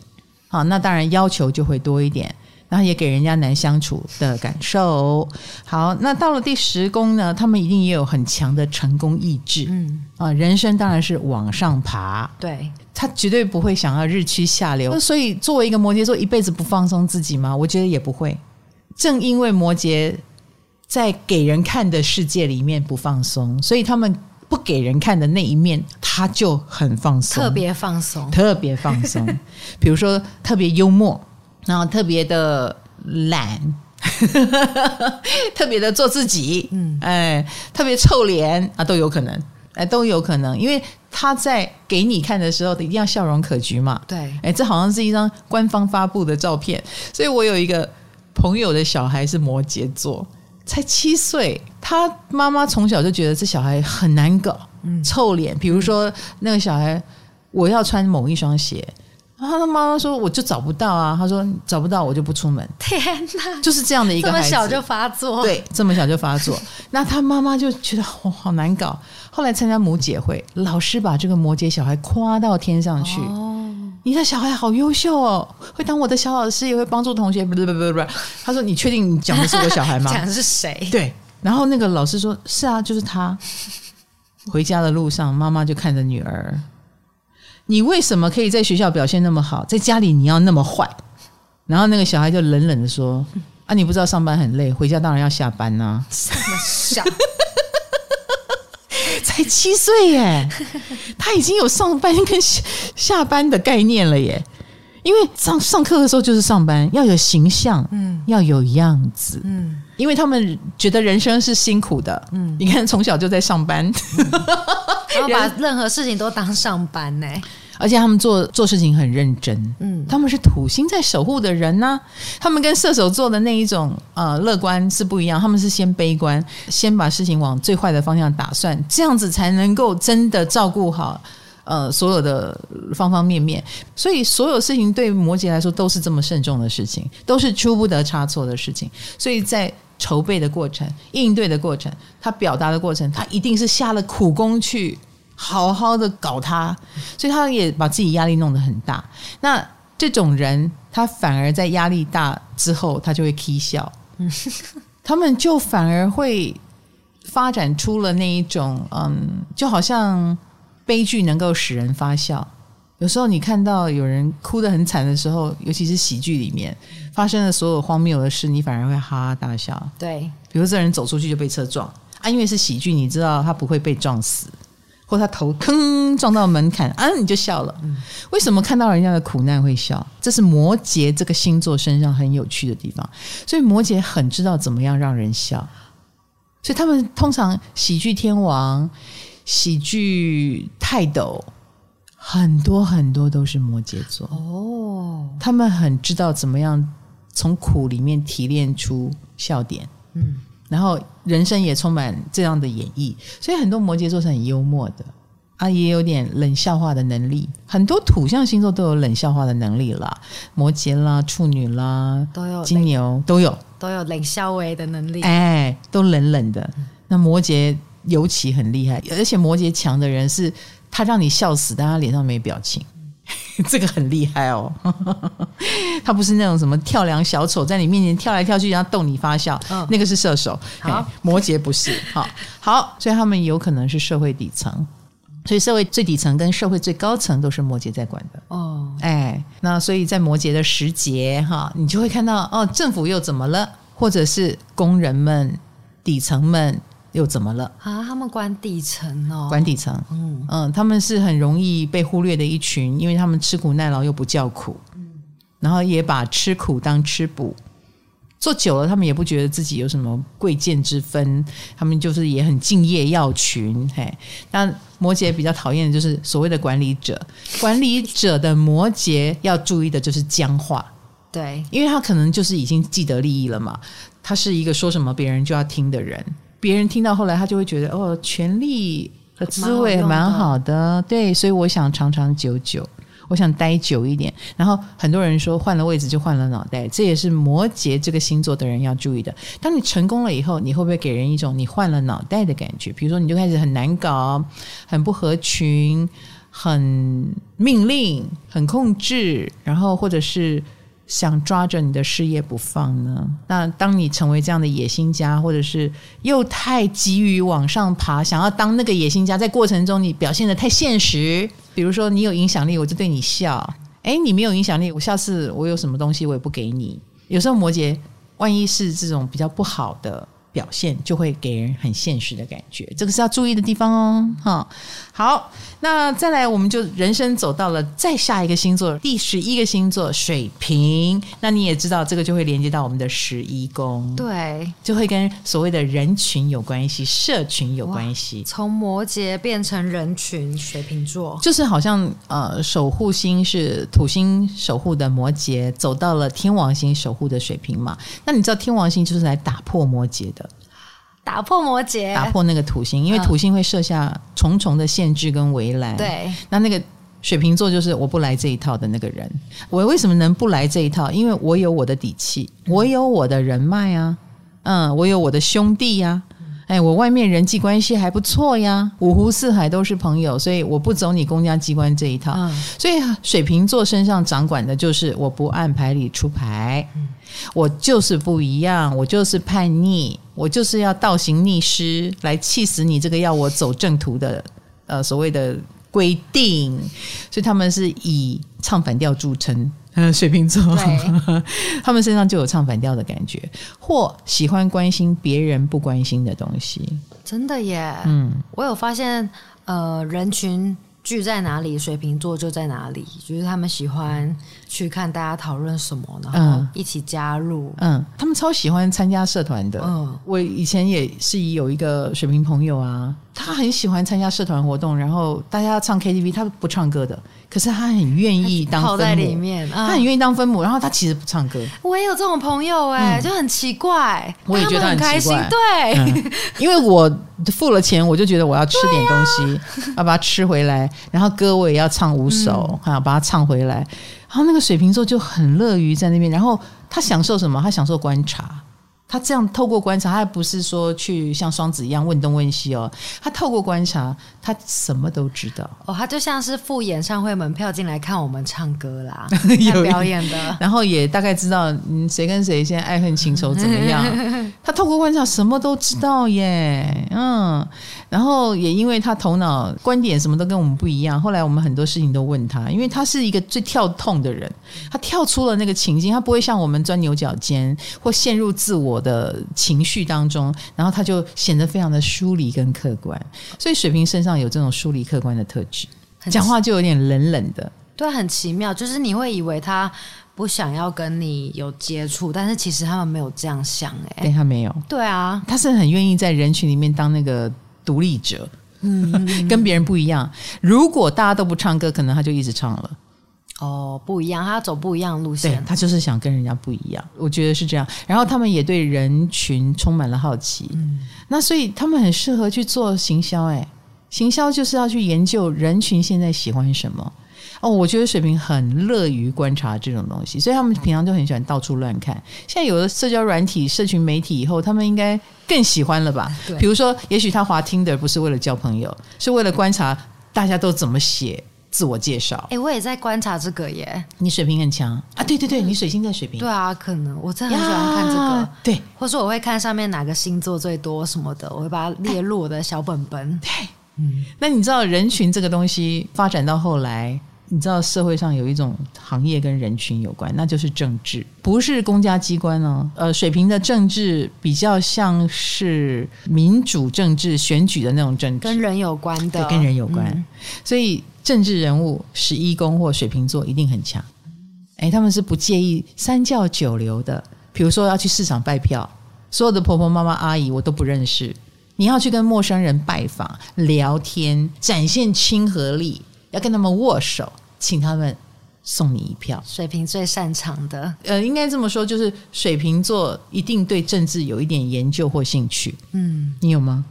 好，那当然要求就会多一点，然后也给人家难相处的感受。好，那到了第十宫呢，他们一定也有很强的成功意志，嗯，啊，人生当然是往上爬，对，他绝对不会想要日趋下流，所以作为一个摩羯座，一辈子不放松自己吗？我觉得也不会，正因为摩羯。在给人看的世界里面不放松，所以他们不给人看的那一面，他就很放松，特别放松，特别放松。(laughs) 比如说特别幽默，然后特别的懒，(laughs) 特别的做自己，嗯，哎，特别臭脸啊，都有可能，哎，都有可能，因为他在给你看的时候，一定要笑容可掬嘛。对，哎，这好像是一张官方发布的照片，所以我有一个朋友的小孩是摩羯座。才七岁，他妈妈从小就觉得这小孩很难搞，嗯、臭脸。比如说那个小孩，我要穿某一双鞋，然后他妈妈说我就找不到啊。他说找不到我就不出门。(laughs) 天哪，就是这样的一个孩子，这么小就发作，对，这么小就发作。(laughs) 那他妈妈就觉得我好难搞。后来参加母姐会，老师把这个摩羯小孩夸到天上去。哦你的小孩好优秀哦，会当我的小老师，也会帮助同学。不不不不不，他说：“你确定你讲的是我小孩吗？” (laughs) 讲的是谁？对。然后那个老师说：“是啊，就是他。”回家的路上，妈妈就看着女儿：“你为什么可以在学校表现那么好，在家里你要那么坏？”然后那个小孩就冷冷的说：“啊，你不知道上班很累，回家当然要下班呐、啊。” (laughs) 这么小。才七岁耶，他已经有上班跟下班的概念了耶。因为上上课的时候就是上班，要有形象，嗯，要有样子，嗯，因为他们觉得人生是辛苦的，嗯，你看从小就在上班，嗯、(laughs) 然后把任何事情都当上班呢。而且他们做做事情很认真，嗯，他们是土星在守护的人呢、啊。他们跟射手座的那一种呃乐观是不一样，他们是先悲观，先把事情往最坏的方向打算，这样子才能够真的照顾好呃所有的方方面面。所以所有事情对摩羯来说都是这么慎重的事情，都是出不得差错的事情。所以在筹备的过程、应对的过程、他表达的过程，他一定是下了苦功去。好好的搞他，所以他也把自己压力弄得很大。那这种人他反而在压力大之后，他就会 k 笑，(laughs) 他们就反而会发展出了那一种，嗯，就好像悲剧能够使人发笑。有时候你看到有人哭得很惨的时候，尤其是喜剧里面发生的所有荒谬的事，你反而会哈哈大笑。对，比如这人走出去就被车撞啊，因为是喜剧，你知道他不会被撞死，或他头坑撞到门槛啊，你就笑了。为什么看到人家的苦难会笑？这是摩羯这个星座身上很有趣的地方。所以摩羯很知道怎么样让人笑，所以他们通常喜剧天王、喜剧泰斗。很多很多都是摩羯座哦，他们很知道怎么样从苦里面提炼出笑点，嗯，然后人生也充满这样的演绎，所以很多摩羯座是很幽默的啊，也有点冷笑话的能力。很多土象星座都有冷笑话的能力啦，摩羯啦、处女啦，都有金牛都有都有冷笑话的能力，哎，都冷冷的。那摩羯尤其很厉害，而且摩羯强的人是。他让你笑死，但他脸上没表情，这个很厉害哦。(laughs) 他不是那种什么跳梁小丑，在你面前跳来跳去，然后逗你发笑，哦、那个是射手。好，摩羯不是。好，好，所以他们有可能是社会底层，所以社会最底层跟社会最高层都是摩羯在管的。哦，哎，那所以在摩羯的时节哈，你就会看到哦，政府又怎么了，或者是工人们、底层们。又怎么了？啊？他们管底层哦，管底层，嗯。嗯，他们是很容易被忽略的一群，因为他们吃苦耐劳又不叫苦，嗯，然后也把吃苦当吃补，做久了他们也不觉得自己有什么贵贱之分，他们就是也很敬业要群，嘿。那摩羯比较讨厌的就是所谓的管理者，管理者的摩羯要注意的就是僵化，对，因为他可能就是已经既得利益了嘛，他是一个说什么别人就要听的人。别人听到后来，他就会觉得哦，权力的滋味蛮好的，对，所以我想长长久久，我想待久一点。然后很多人说换了位置就换了脑袋，这也是摩羯这个星座的人要注意的。当你成功了以后，你会不会给人一种你换了脑袋的感觉？比如说，你就开始很难搞，很不合群，很命令，很控制，然后或者是。想抓着你的事业不放呢？那当你成为这样的野心家，或者是又太急于往上爬，想要当那个野心家，在过程中你表现得太现实，比如说你有影响力，我就对你笑；诶，你没有影响力，我下次我有什么东西我也不给你。有时候摩羯，万一是这种比较不好的。表现就会给人很现实的感觉，这个是要注意的地方哦。哈，好，那再来，我们就人生走到了再下一个星座，第十一个星座水瓶。那你也知道，这个就会连接到我们的十一宫，对，就会跟所谓的人群有关系，社群有关系。从摩羯变成人群，水瓶座就是好像呃，守护星是土星守护的摩羯，走到了天王星守护的水瓶嘛。那你知道天王星就是来打破摩羯的。打破摩羯，打破那个土星，因为土星会设下重重的限制跟围栏。对，那那个水瓶座就是我不来这一套的那个人。我为什么能不来这一套？因为我有我的底气，我有我的人脉啊，嗯，我有我的兄弟呀，哎，我外面人际关系还不错呀，五湖四海都是朋友，所以我不走你公家机关这一套。所以水瓶座身上掌管的就是我不按牌理出牌。我就是不一样，我就是叛逆，我就是要倒行逆施来气死你这个要我走正途的呃所谓的规定，所以他们是以唱反调著称。嗯，(laughs) 水瓶座，他们身上就有唱反调的感觉，或喜欢关心别人不关心的东西。真的耶，嗯，我有发现，呃，人群。聚在哪里，水瓶座就在哪里。就是他们喜欢去看大家讨论什么，然后一起加入。嗯，他们超喜欢参加社团的。嗯，我以前也是有一个水瓶朋友啊，他很喜欢参加社团活动，然后大家唱 KTV，他不唱歌的。可是他很愿意当分母，在里面，他很愿意当分母，然后他其实不唱歌。我也有这种朋友哎，就很奇怪，我也觉得很开心。对，因为我付了钱，我就觉得我要吃点东西，要把它吃回来，然后歌我也要唱五首，哈，把它唱回来。然后那个水瓶座就很乐于在那边，然后他享受什么？他享受观察。他这样透过观察，他还不是说去像双子一样问东问西哦，他透过观察，他什么都知道。哦，他就像是付演唱会门票进来看我们唱歌啦，(laughs) 有表演的，然后也大概知道嗯谁跟谁现在爱恨情仇怎么样，(laughs) 他透过观察什么都知道耶，嗯，然后也因为他头脑观点什么都跟我们不一样，后来我们很多事情都问他，因为他是一个最跳痛的人，他跳出了那个情境，他不会像我们钻牛角尖或陷入自我。我的情绪当中，然后他就显得非常的疏离跟客观，所以水瓶身上有这种疏离客观的特质，讲话就有点冷冷的，对，很奇妙，就是你会以为他不想要跟你有接触，但是其实他们没有这样想，哎，对他没有，对啊，他是很愿意在人群里面当那个独立者，嗯，(laughs) 跟别人不一样。如果大家都不唱歌，可能他就一直唱了。哦，不一样，他走不一样的路线，对他就是想跟人家不一样，我觉得是这样。然后他们也对人群充满了好奇，嗯，那所以他们很适合去做行销，哎，行销就是要去研究人群现在喜欢什么。哦，我觉得水瓶很乐于观察这种东西，所以他们平常就很喜欢到处乱看。现在有了社交软体、社群媒体以后，他们应该更喜欢了吧？对，比如说，也许他滑 Tinder 不是为了交朋友，是为了观察大家都怎么写。自我介绍，哎、欸，我也在观察这个耶。你水平很强啊？对对对，你水星在水平。对啊，可能我真的很喜欢看这个。对，或者我会看上面哪个星座最多什么的，我会把它列入我的小本本。对，嗯。那你知道人群这个东西发展到后来，你知道社会上有一种行业跟人群有关，那就是政治，不是公家机关哦。呃，水平的政治比较像是民主政治选举的那种政治，跟人有关的，对，跟人有关，嗯、所以。政治人物十一宫或水瓶座一定很强，哎，他们是不介意三教九流的。比如说要去市场拜票，所有的婆婆妈妈阿姨我都不认识，你要去跟陌生人拜访聊天，展现亲和力，要跟他们握手，请他们送你一票。水瓶最擅长的，呃，应该这么说，就是水瓶座一定对政治有一点研究或兴趣。嗯，你有吗？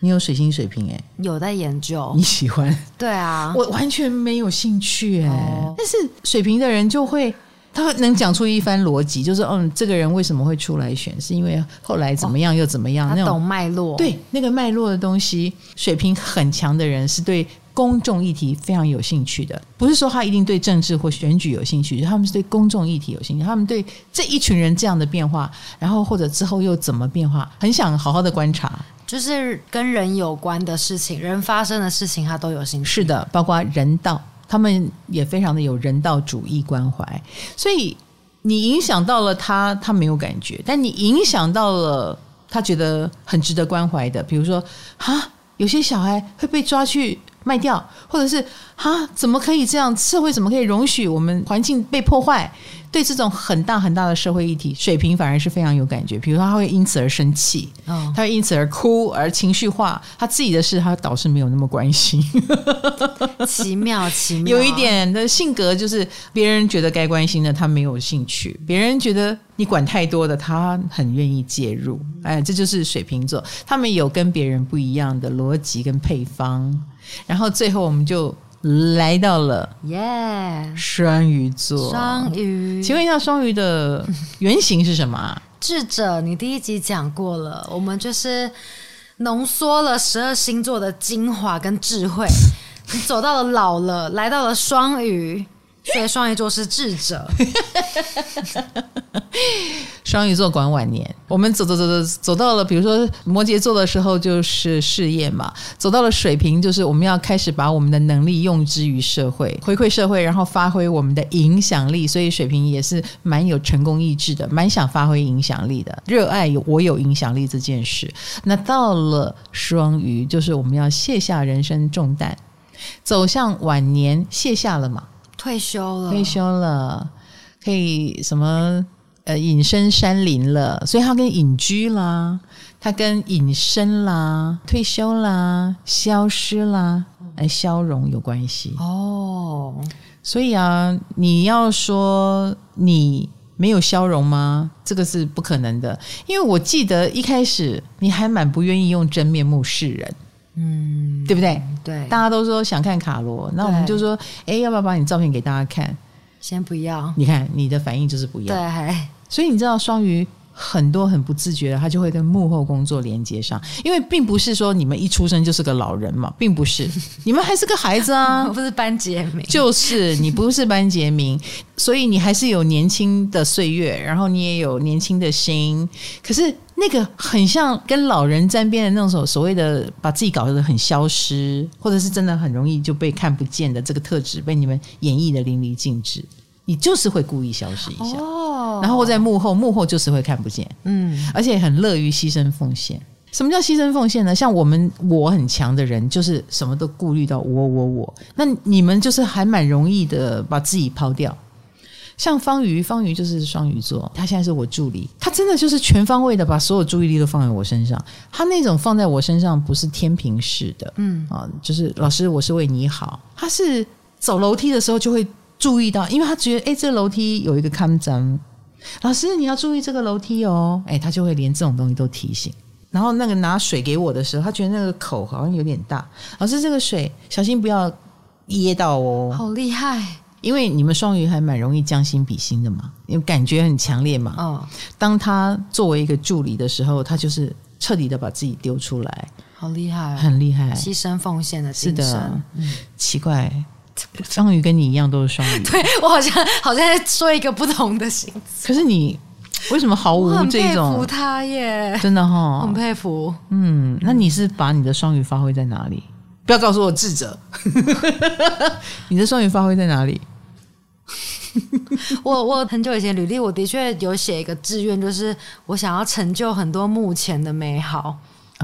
你有水星水瓶哎，有在研究。你喜欢？对啊，我完全没有兴趣哎。哦、但是水瓶的人就会，他会能讲出一番逻辑，就是嗯，这个人为什么会出来选，是因为后来怎么样又怎么样，哦、那懂脉络。对，那个脉络的东西，水平很强的人是对公众议题非常有兴趣的。不是说他一定对政治或选举有兴趣，他们是对公众议题有兴趣。他们对这一群人这样的变化，然后或者之后又怎么变化，很想好好的观察。就是跟人有关的事情，人发生的事情，他都有兴趣。是的，包括人道，他们也非常的有人道主义关怀。所以你影响到了他，他没有感觉；但你影响到了他，觉得很值得关怀的。比如说，哈，有些小孩会被抓去卖掉，或者是哈，怎么可以这样？社会怎么可以容许我们环境被破坏？对这种很大很大的社会议题，水瓶反而是非常有感觉。比如说，他会因此而生气，哦、他会因此而哭，而情绪化。他自己的事，他倒是没有那么关心。奇妙，奇妙。有一点的性格，就是别人觉得该关心的，他没有兴趣；别人觉得你管太多的，他很愿意介入。哎，这就是水瓶座，他们有跟别人不一样的逻辑跟配方。然后最后，我们就。来到了耶，双鱼座。双鱼，请问一下，双鱼的 (laughs) 原型是什么？智者，你第一集讲过了，我们就是浓缩了十二星座的精华跟智慧。你走到了老了，来到了双鱼。所以双鱼座是智者，(laughs) 双鱼座管晚年。我们走走走走走到了，比如说摩羯座的时候就是事业嘛，走到了水瓶就是我们要开始把我们的能力用之于社会，回馈社会，然后发挥我们的影响力。所以水瓶也是蛮有成功意志的，蛮想发挥影响力的，热爱有我有影响力这件事。那到了双鱼，就是我们要卸下人生重担，走向晚年，卸下了嘛。退休了，退休了，可以什么呃隐身山林了，所以他跟隐居啦，他跟隐身啦，退休啦，消失啦，哎，消融有关系哦。所以啊，你要说你没有消融吗？这个是不可能的，因为我记得一开始你还蛮不愿意用真面目示人。嗯，对不对？对，大家都说想看卡罗，那我们就说，哎，要不要把你照片给大家看？先不要。你看你的反应就是不要。对，所以你知道双鱼很多很不自觉的，他就会跟幕后工作连接上。因为并不是说你们一出生就是个老人嘛，并不是，(laughs) 你们还是个孩子啊，(laughs) 我不是班杰明，就是你不是班杰明，(laughs) 所以你还是有年轻的岁月，然后你也有年轻的心。可是那个很像跟老人沾边的那种所谓的把自己搞得很消失，或者是真的很容易就被看不见的这个特质，被你们演绎的淋漓尽致。你就是会故意消失一下，哦、然后在幕后，幕后就是会看不见，嗯，而且很乐于牺牲奉献。什么叫牺牲奉献呢？像我们我很强的人，就是什么都顾虑到我我我。那你们就是还蛮容易的把自己抛掉。像方瑜，方瑜就是双鱼座，他现在是我助理，他真的就是全方位的把所有注意力都放在我身上。他那种放在我身上不是天平式的，嗯啊，就是老师，我是为你好。他是走楼梯的时候就会。注意到，因为他觉得，哎，这个楼梯有一个看针，老师你要注意这个楼梯哦，哎，他就会连这种东西都提醒。然后那个拿水给我的时候，他觉得那个口好像有点大，老师这个水小心不要噎到哦。好厉害，因为你们双鱼还蛮容易将心比心的嘛，因为感觉很强烈嘛。哦，当他作为一个助理的时候，他就是彻底的把自己丢出来，好厉害，很厉害，牺牲奉献的精神。是的，嗯，奇怪。双鱼跟你一样都是双鱼，(laughs) 对，我好像好像在说一个不同的星座。可是你为什么毫无这种？佩服他耶，真的哈、哦，很佩服。嗯，那你是把你的双鱼发挥在哪里？不要告诉我智者，(laughs) 你的双鱼发挥在哪里？(laughs) 我我很久以前履历，我的确有写一个志愿，就是我想要成就很多目前的美好，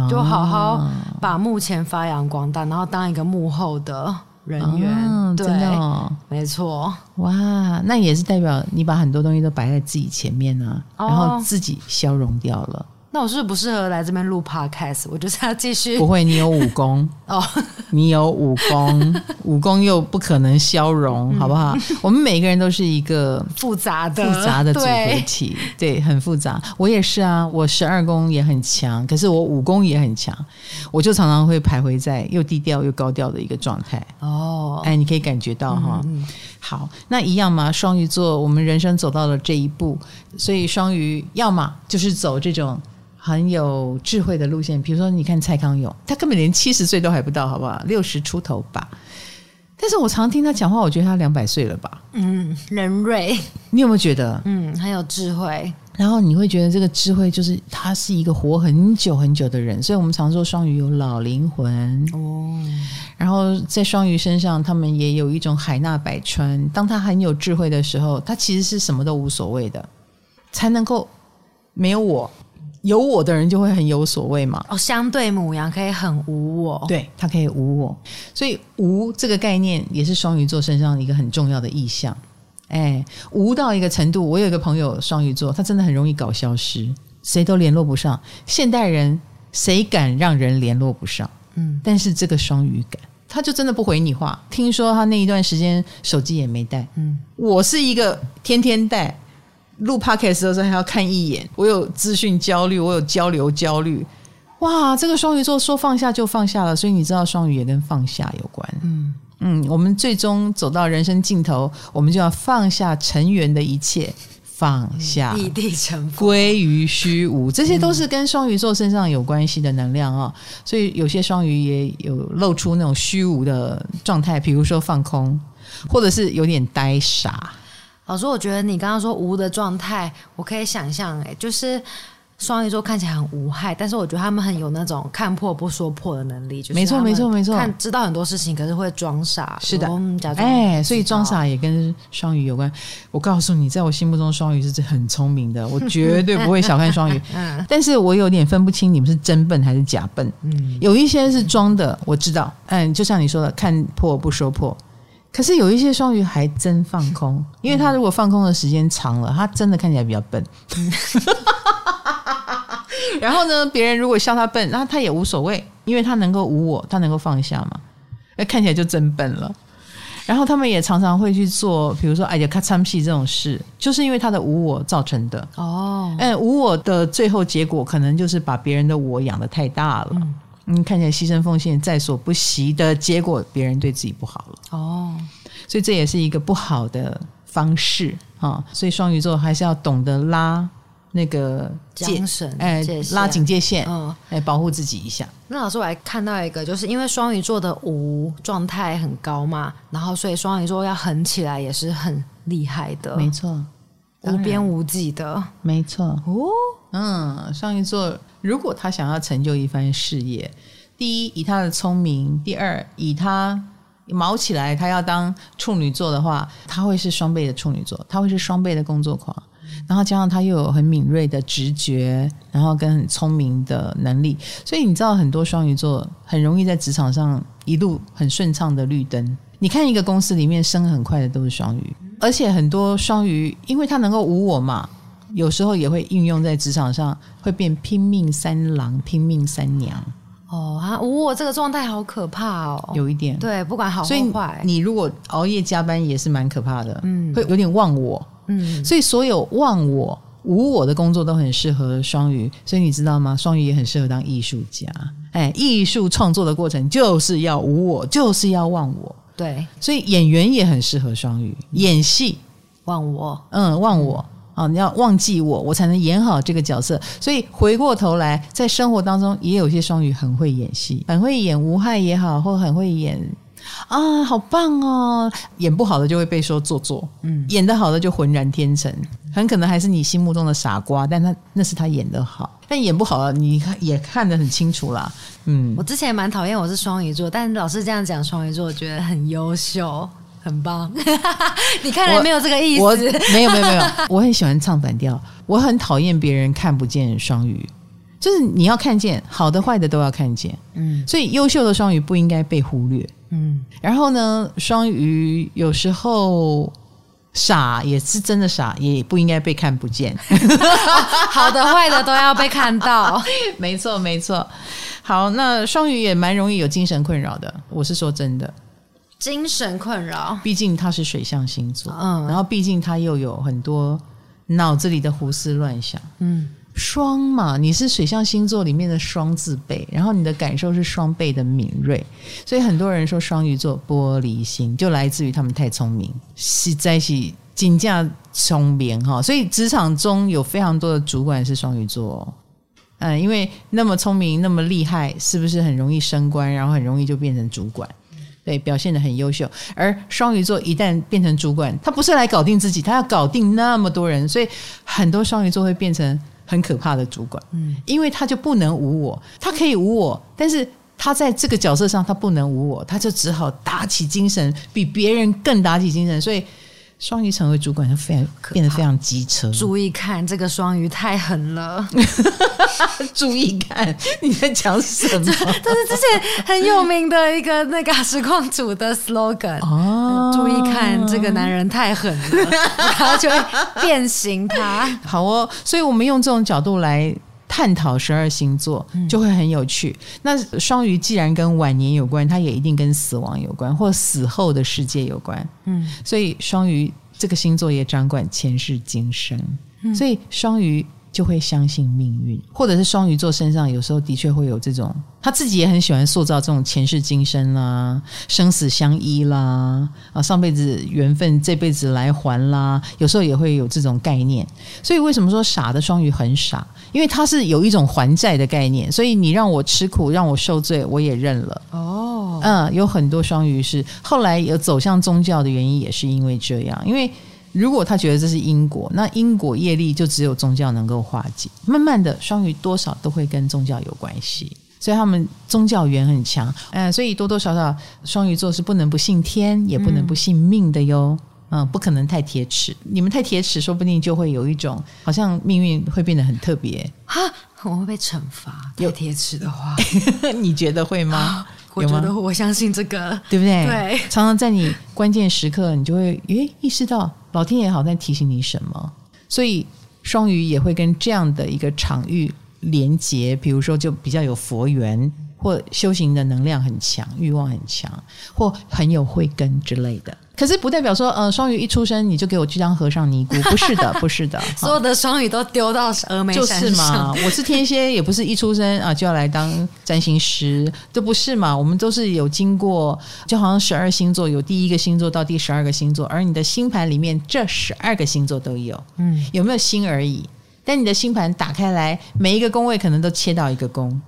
就好好把目前发扬光大，然后当一个幕后的。人员、哦、对真的、哦，没错，哇，那也是代表你把很多东西都摆在自己前面啊，哦、然后自己消融掉了。那我是不是不适合来这边录 podcast？我就是要继续。不会，你有武功 (laughs) 哦，你有武功，武功又不可能消融，好不好？我们每个人都是一个复杂的、复杂的组合体，对，对，很复杂。我也是啊，我十二宫也很强，可是我武功也很强，我就常常会徘徊在又低调又高调的一个状态。哦，哎，你可以感觉到哈。嗯、好，那一样嘛。双鱼座，我们人生走到了这一步，所以双鱼要么就是走这种。很有智慧的路线，比如说，你看蔡康永，他根本连七十岁都还不到，好不好？六十出头吧。但是我常听他讲话，我觉得他两百岁了吧？嗯，人瑞，你有没有觉得？嗯，很有智慧。然后你会觉得这个智慧就是他是一个活很久很久的人，所以我们常说双鱼有老灵魂哦。然后在双鱼身上，他们也有一种海纳百川。当他很有智慧的时候，他其实是什么都无所谓的，才能够没有我。有我的人就会很有所谓嘛。哦，相对母羊可以很无我，对，他可以无我，所以无这个概念也是双鱼座身上一个很重要的意象。哎，无到一个程度，我有一个朋友双鱼座，他真的很容易搞消失，谁都联络不上。现代人谁敢让人联络不上？嗯，但是这个双鱼敢，他就真的不回你话。听说他那一段时间手机也没带。嗯，我是一个天天带。录 podcast 的时候还要看一眼，我有资讯焦虑，我有交流焦虑。哇，这个双鱼座说放下就放下了，所以你知道双鱼也跟放下有关。嗯嗯，我们最终走到人生尽头，我们就要放下尘缘的一切，放下，立地成佛，归于虚无，(laughs) 这些都是跟双鱼座身上有关系的能量啊、哦。所以有些双鱼也有露出那种虚无的状态，比如说放空，或者是有点呆傻。老师，我觉得你刚刚说无的状态，我可以想象，哎，就是双鱼座看起来很无害，但是我觉得他们很有那种看破不说破的能力，就是没错，没错，没错，看知道很多事情，可是会装傻，是的，假装哎，所以装傻也跟双鱼有关。我告诉你，在我心目中，双鱼是很聪明的，我绝对不会小看双鱼。(laughs) 嗯，但是我有点分不清你们是真笨还是假笨。嗯，有一些是装的，我知道。嗯，就像你说的，看破不说破。可是有一些双鱼还真放空，因为他如果放空的时间长了，他真的看起来比较笨。(laughs) 然后呢，别人如果笑他笨，那他也无所谓，因为他能够无我，他能够放下嘛。那看起来就真笨了。然后他们也常常会去做，比如说哎呀咔嚓戏这种事，就是因为他的无我造成的。哦，哎，无我的最后结果，可能就是把别人的我养得太大了。嗯你看起来牺牲奉献在所不惜的结果，别人对自己不好了。哦，所以这也是一个不好的方式啊。所以双鱼座还是要懂得拉那个缰绳，哎，拉警戒线，嗯，来保护自己一下。那老师，我还看到一个，就是因为双鱼座的无状态很高嘛，然后所以双鱼座要狠起来也是很厉害的，没错，无边无际的，没错。哦，嗯，双鱼座如果他想要成就一番事业，第一以他的聪明，第二以他卯起来，他要当处女座的话，他会是双倍的处女座，他会是双倍的工作狂。然后加上他又有很敏锐的直觉，然后跟很聪明的能力，所以你知道很多双鱼座很容易在职场上一路很顺畅的绿灯。你看一个公司里面升很快的都是双鱼，而且很多双鱼因为他能够无我嘛，有时候也会应用在职场上，会变拼命三郎、拼命三娘。哦啊，无我这个状态好可怕哦，有一点。对，不管好坏，所以你如果熬夜加班也是蛮可怕的，嗯，会有点忘我。嗯，所以所有忘我、无我的工作都很适合双鱼，所以你知道吗？双鱼也很适合当艺术家。哎，艺术创作的过程就是要无我，就是要忘我。对，所以演员也很适合双鱼，演戏。忘我，嗯，忘我啊，你要忘记我，我才能演好这个角色。所以回过头来，在生活当中也有些双鱼很会演戏，很会演无害也好，或很会演。啊，好棒哦！演不好的就会被说做作，嗯，演得好的就浑然天成，很可能还是你心目中的傻瓜，但他那是他演得好，但演不好了，你看也看得很清楚啦。嗯，我之前也蛮讨厌我是双鱼座，但老师这样讲双鱼座，我觉得很优秀，很棒。(laughs) 你看来没有这个意思，我没有没有没有，我很喜欢唱反调，我很讨厌别人看不见双鱼。就是你要看见好的坏的都要看见，嗯，所以优秀的双鱼不应该被忽略，嗯。然后呢，双鱼有时候傻也是真的傻，也不应该被看不见。(laughs) 好的坏的都要被看到，(laughs) 没错没错。好，那双鱼也蛮容易有精神困扰的，我是说真的，精神困扰。毕竟他是水象星座，嗯，然后毕竟他又有很多脑子里的胡思乱想，嗯。双嘛，你是水象星座里面的双字辈，然后你的感受是双倍的敏锐，所以很多人说双鱼座玻璃心，就来自于他们太聪明，是在一起金价聪明哈。所以职场中有非常多的主管是双鱼座，嗯，因为那么聪明那么厉害，是不是很容易升官，然后很容易就变成主管？对，表现的很优秀。而双鱼座一旦变成主管，他不是来搞定自己，他要搞定那么多人，所以很多双鱼座会变成。很可怕的主管，嗯，因为他就不能无我，他可以无我，但是他在这个角色上他不能无我，他就只好打起精神，比别人更打起精神，所以。双鱼成为主管就非常变得非常机车。注意看，这个双鱼太狠了。(laughs) 注意看，你在讲什么？这是之前很有名的一个那个实况组的 slogan。哦，注意看，这个男人太狠了，(laughs) 然后就会变形他。好哦，所以我们用这种角度来。探讨十二星座就会很有趣。嗯、那双鱼既然跟晚年有关，它也一定跟死亡有关，或死后的世界有关。嗯，所以双鱼这个星座也掌管前世今生。嗯、所以双鱼就会相信命运，或者是双鱼座身上有时候的确会有这种，他自己也很喜欢塑造这种前世今生啦、生死相依啦、啊上辈子缘分这辈子来还啦，有时候也会有这种概念。所以为什么说傻的双鱼很傻？因为他是有一种还债的概念，所以你让我吃苦，让我受罪，我也认了。哦，嗯，有很多双鱼是后来有走向宗教的原因，也是因为这样。因为如果他觉得这是因果，那因果业力就只有宗教能够化解。慢慢的，双鱼多少都会跟宗教有关系，所以他们宗教缘很强。嗯，所以多多少少双鱼座是不能不信天，也不能不信命的哟。嗯嗯，不可能太铁齿。你们太铁齿，说不定就会有一种好像命运会变得很特别。哈，我会被惩罚。有铁齿的话，(laughs) 你觉得会吗？(laughs) (laughs) 我觉得我相信这个，对不对？对。常常在你关键时刻，你就会诶意识到老天爷好在提醒你什么。所以双鱼也会跟这样的一个场域连接，比如说就比较有佛缘。或修行的能量很强，欲望很强，或很有慧根之类的。可是不代表说，呃，双鱼一出生你就给我去当和尚尼姑，不是的，(laughs) 不是的。所有的双鱼都丢到峨眉山上。就是嘛，我是天蝎，也不是一出生啊就要来当占星师，这不是嘛。我们都是有经过，就好像十二星座有第一个星座到第十二个星座，而你的星盘里面这十二个星座都有，嗯，有没有星而已？但你的星盘打开来，每一个宫位可能都切到一个宫，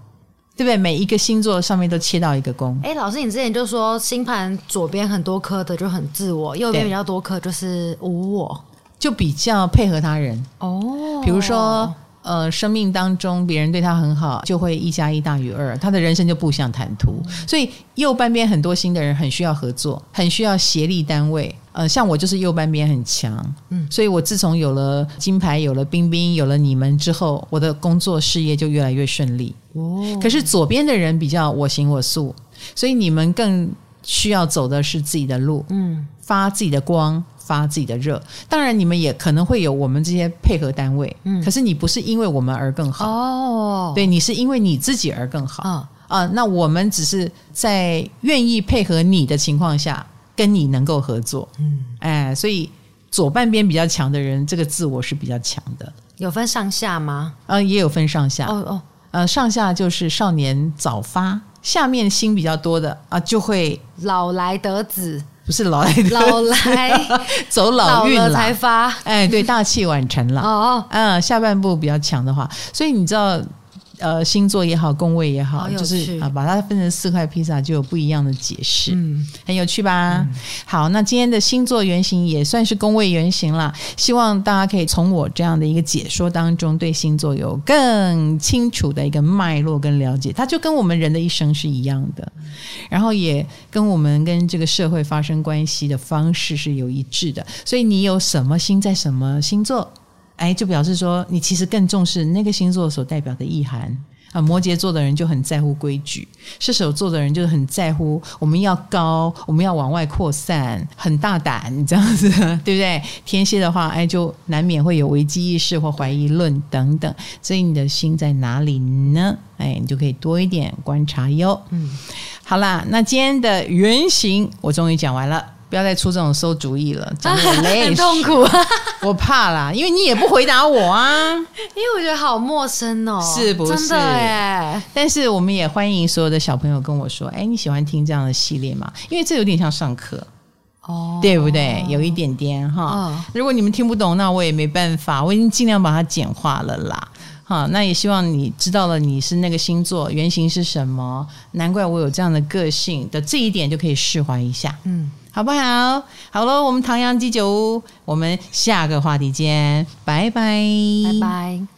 对不对？每一个星座上面都切到一个宫。哎，老师，你之前就说星盘左边很多颗的就很自我，右边比较多颗就是无我，就比较配合他人哦。比如说。呃，生命当中别人对他很好，就会一加一大于二，他的人生就步向坦途。所以右半边很多新的人很需要合作，很需要协力单位。呃，像我就是右半边很强，嗯，所以我自从有了金牌，有了冰冰，有了你们之后，我的工作事业就越来越顺利。哦，可是左边的人比较我行我素，所以你们更需要走的是自己的路，嗯，发自己的光。发自己的热，当然你们也可能会有我们这些配合单位，嗯，可是你不是因为我们而更好。哦，对，你是因为你自己而更好。啊。啊，那我们只是在愿意配合你的情况下，跟你能够合作，嗯，哎，所以左半边比较强的人，这个自我是比较强的，有分上下吗？呃，也有分上下，哦哦，呃，上下就是少年早发，下面心比较多的啊，就会老来得子。不是老来老来 (laughs) 走老运了才发，哎，对，大器晚成了。哦，嗯，下半部比较强的话，所以你知道。呃，星座也好，宫位也好，就是啊，把它分成四块披萨，就有不一样的解释，嗯，很有趣吧？嗯、好，那今天的星座原型也算是宫位原型了，希望大家可以从我这样的一个解说当中，对星座有更清楚的一个脉络跟了解。它就跟我们人的一生是一样的，然后也跟我们跟这个社会发生关系的方式是有一致的。所以你有什么星在什么星座？哎，就表示说，你其实更重视那个星座所代表的意涵啊。摩羯座的人就很在乎规矩，射手座的人就很在乎我们要高，我们要往外扩散，很大胆这样子，(laughs) 对不对？天蝎的话，哎，就难免会有危机意识或怀疑论等等。所以你的心在哪里呢？哎，你就可以多一点观察哟。嗯，好啦，那今天的原型我终于讲完了。不要再出这种馊主意了，(laughs) 真的很累，很痛苦啊！(laughs) 我怕啦，因为你也不回答我啊，因为我觉得好陌生哦，是不是？但是我们也欢迎所有的小朋友跟我说，哎，你喜欢听这样的系列吗？因为这有点像上课哦，对不对？有一点点哈。哦，如果你们听不懂，那我也没办法，我已经尽量把它简化了啦。好，那也希望你知道了你是那个星座原型是什么，难怪我有这样的个性的这一点就可以释怀一下，嗯。好不好？好了，我们唐扬鸡酒屋，我们下个话题见，拜拜，拜拜。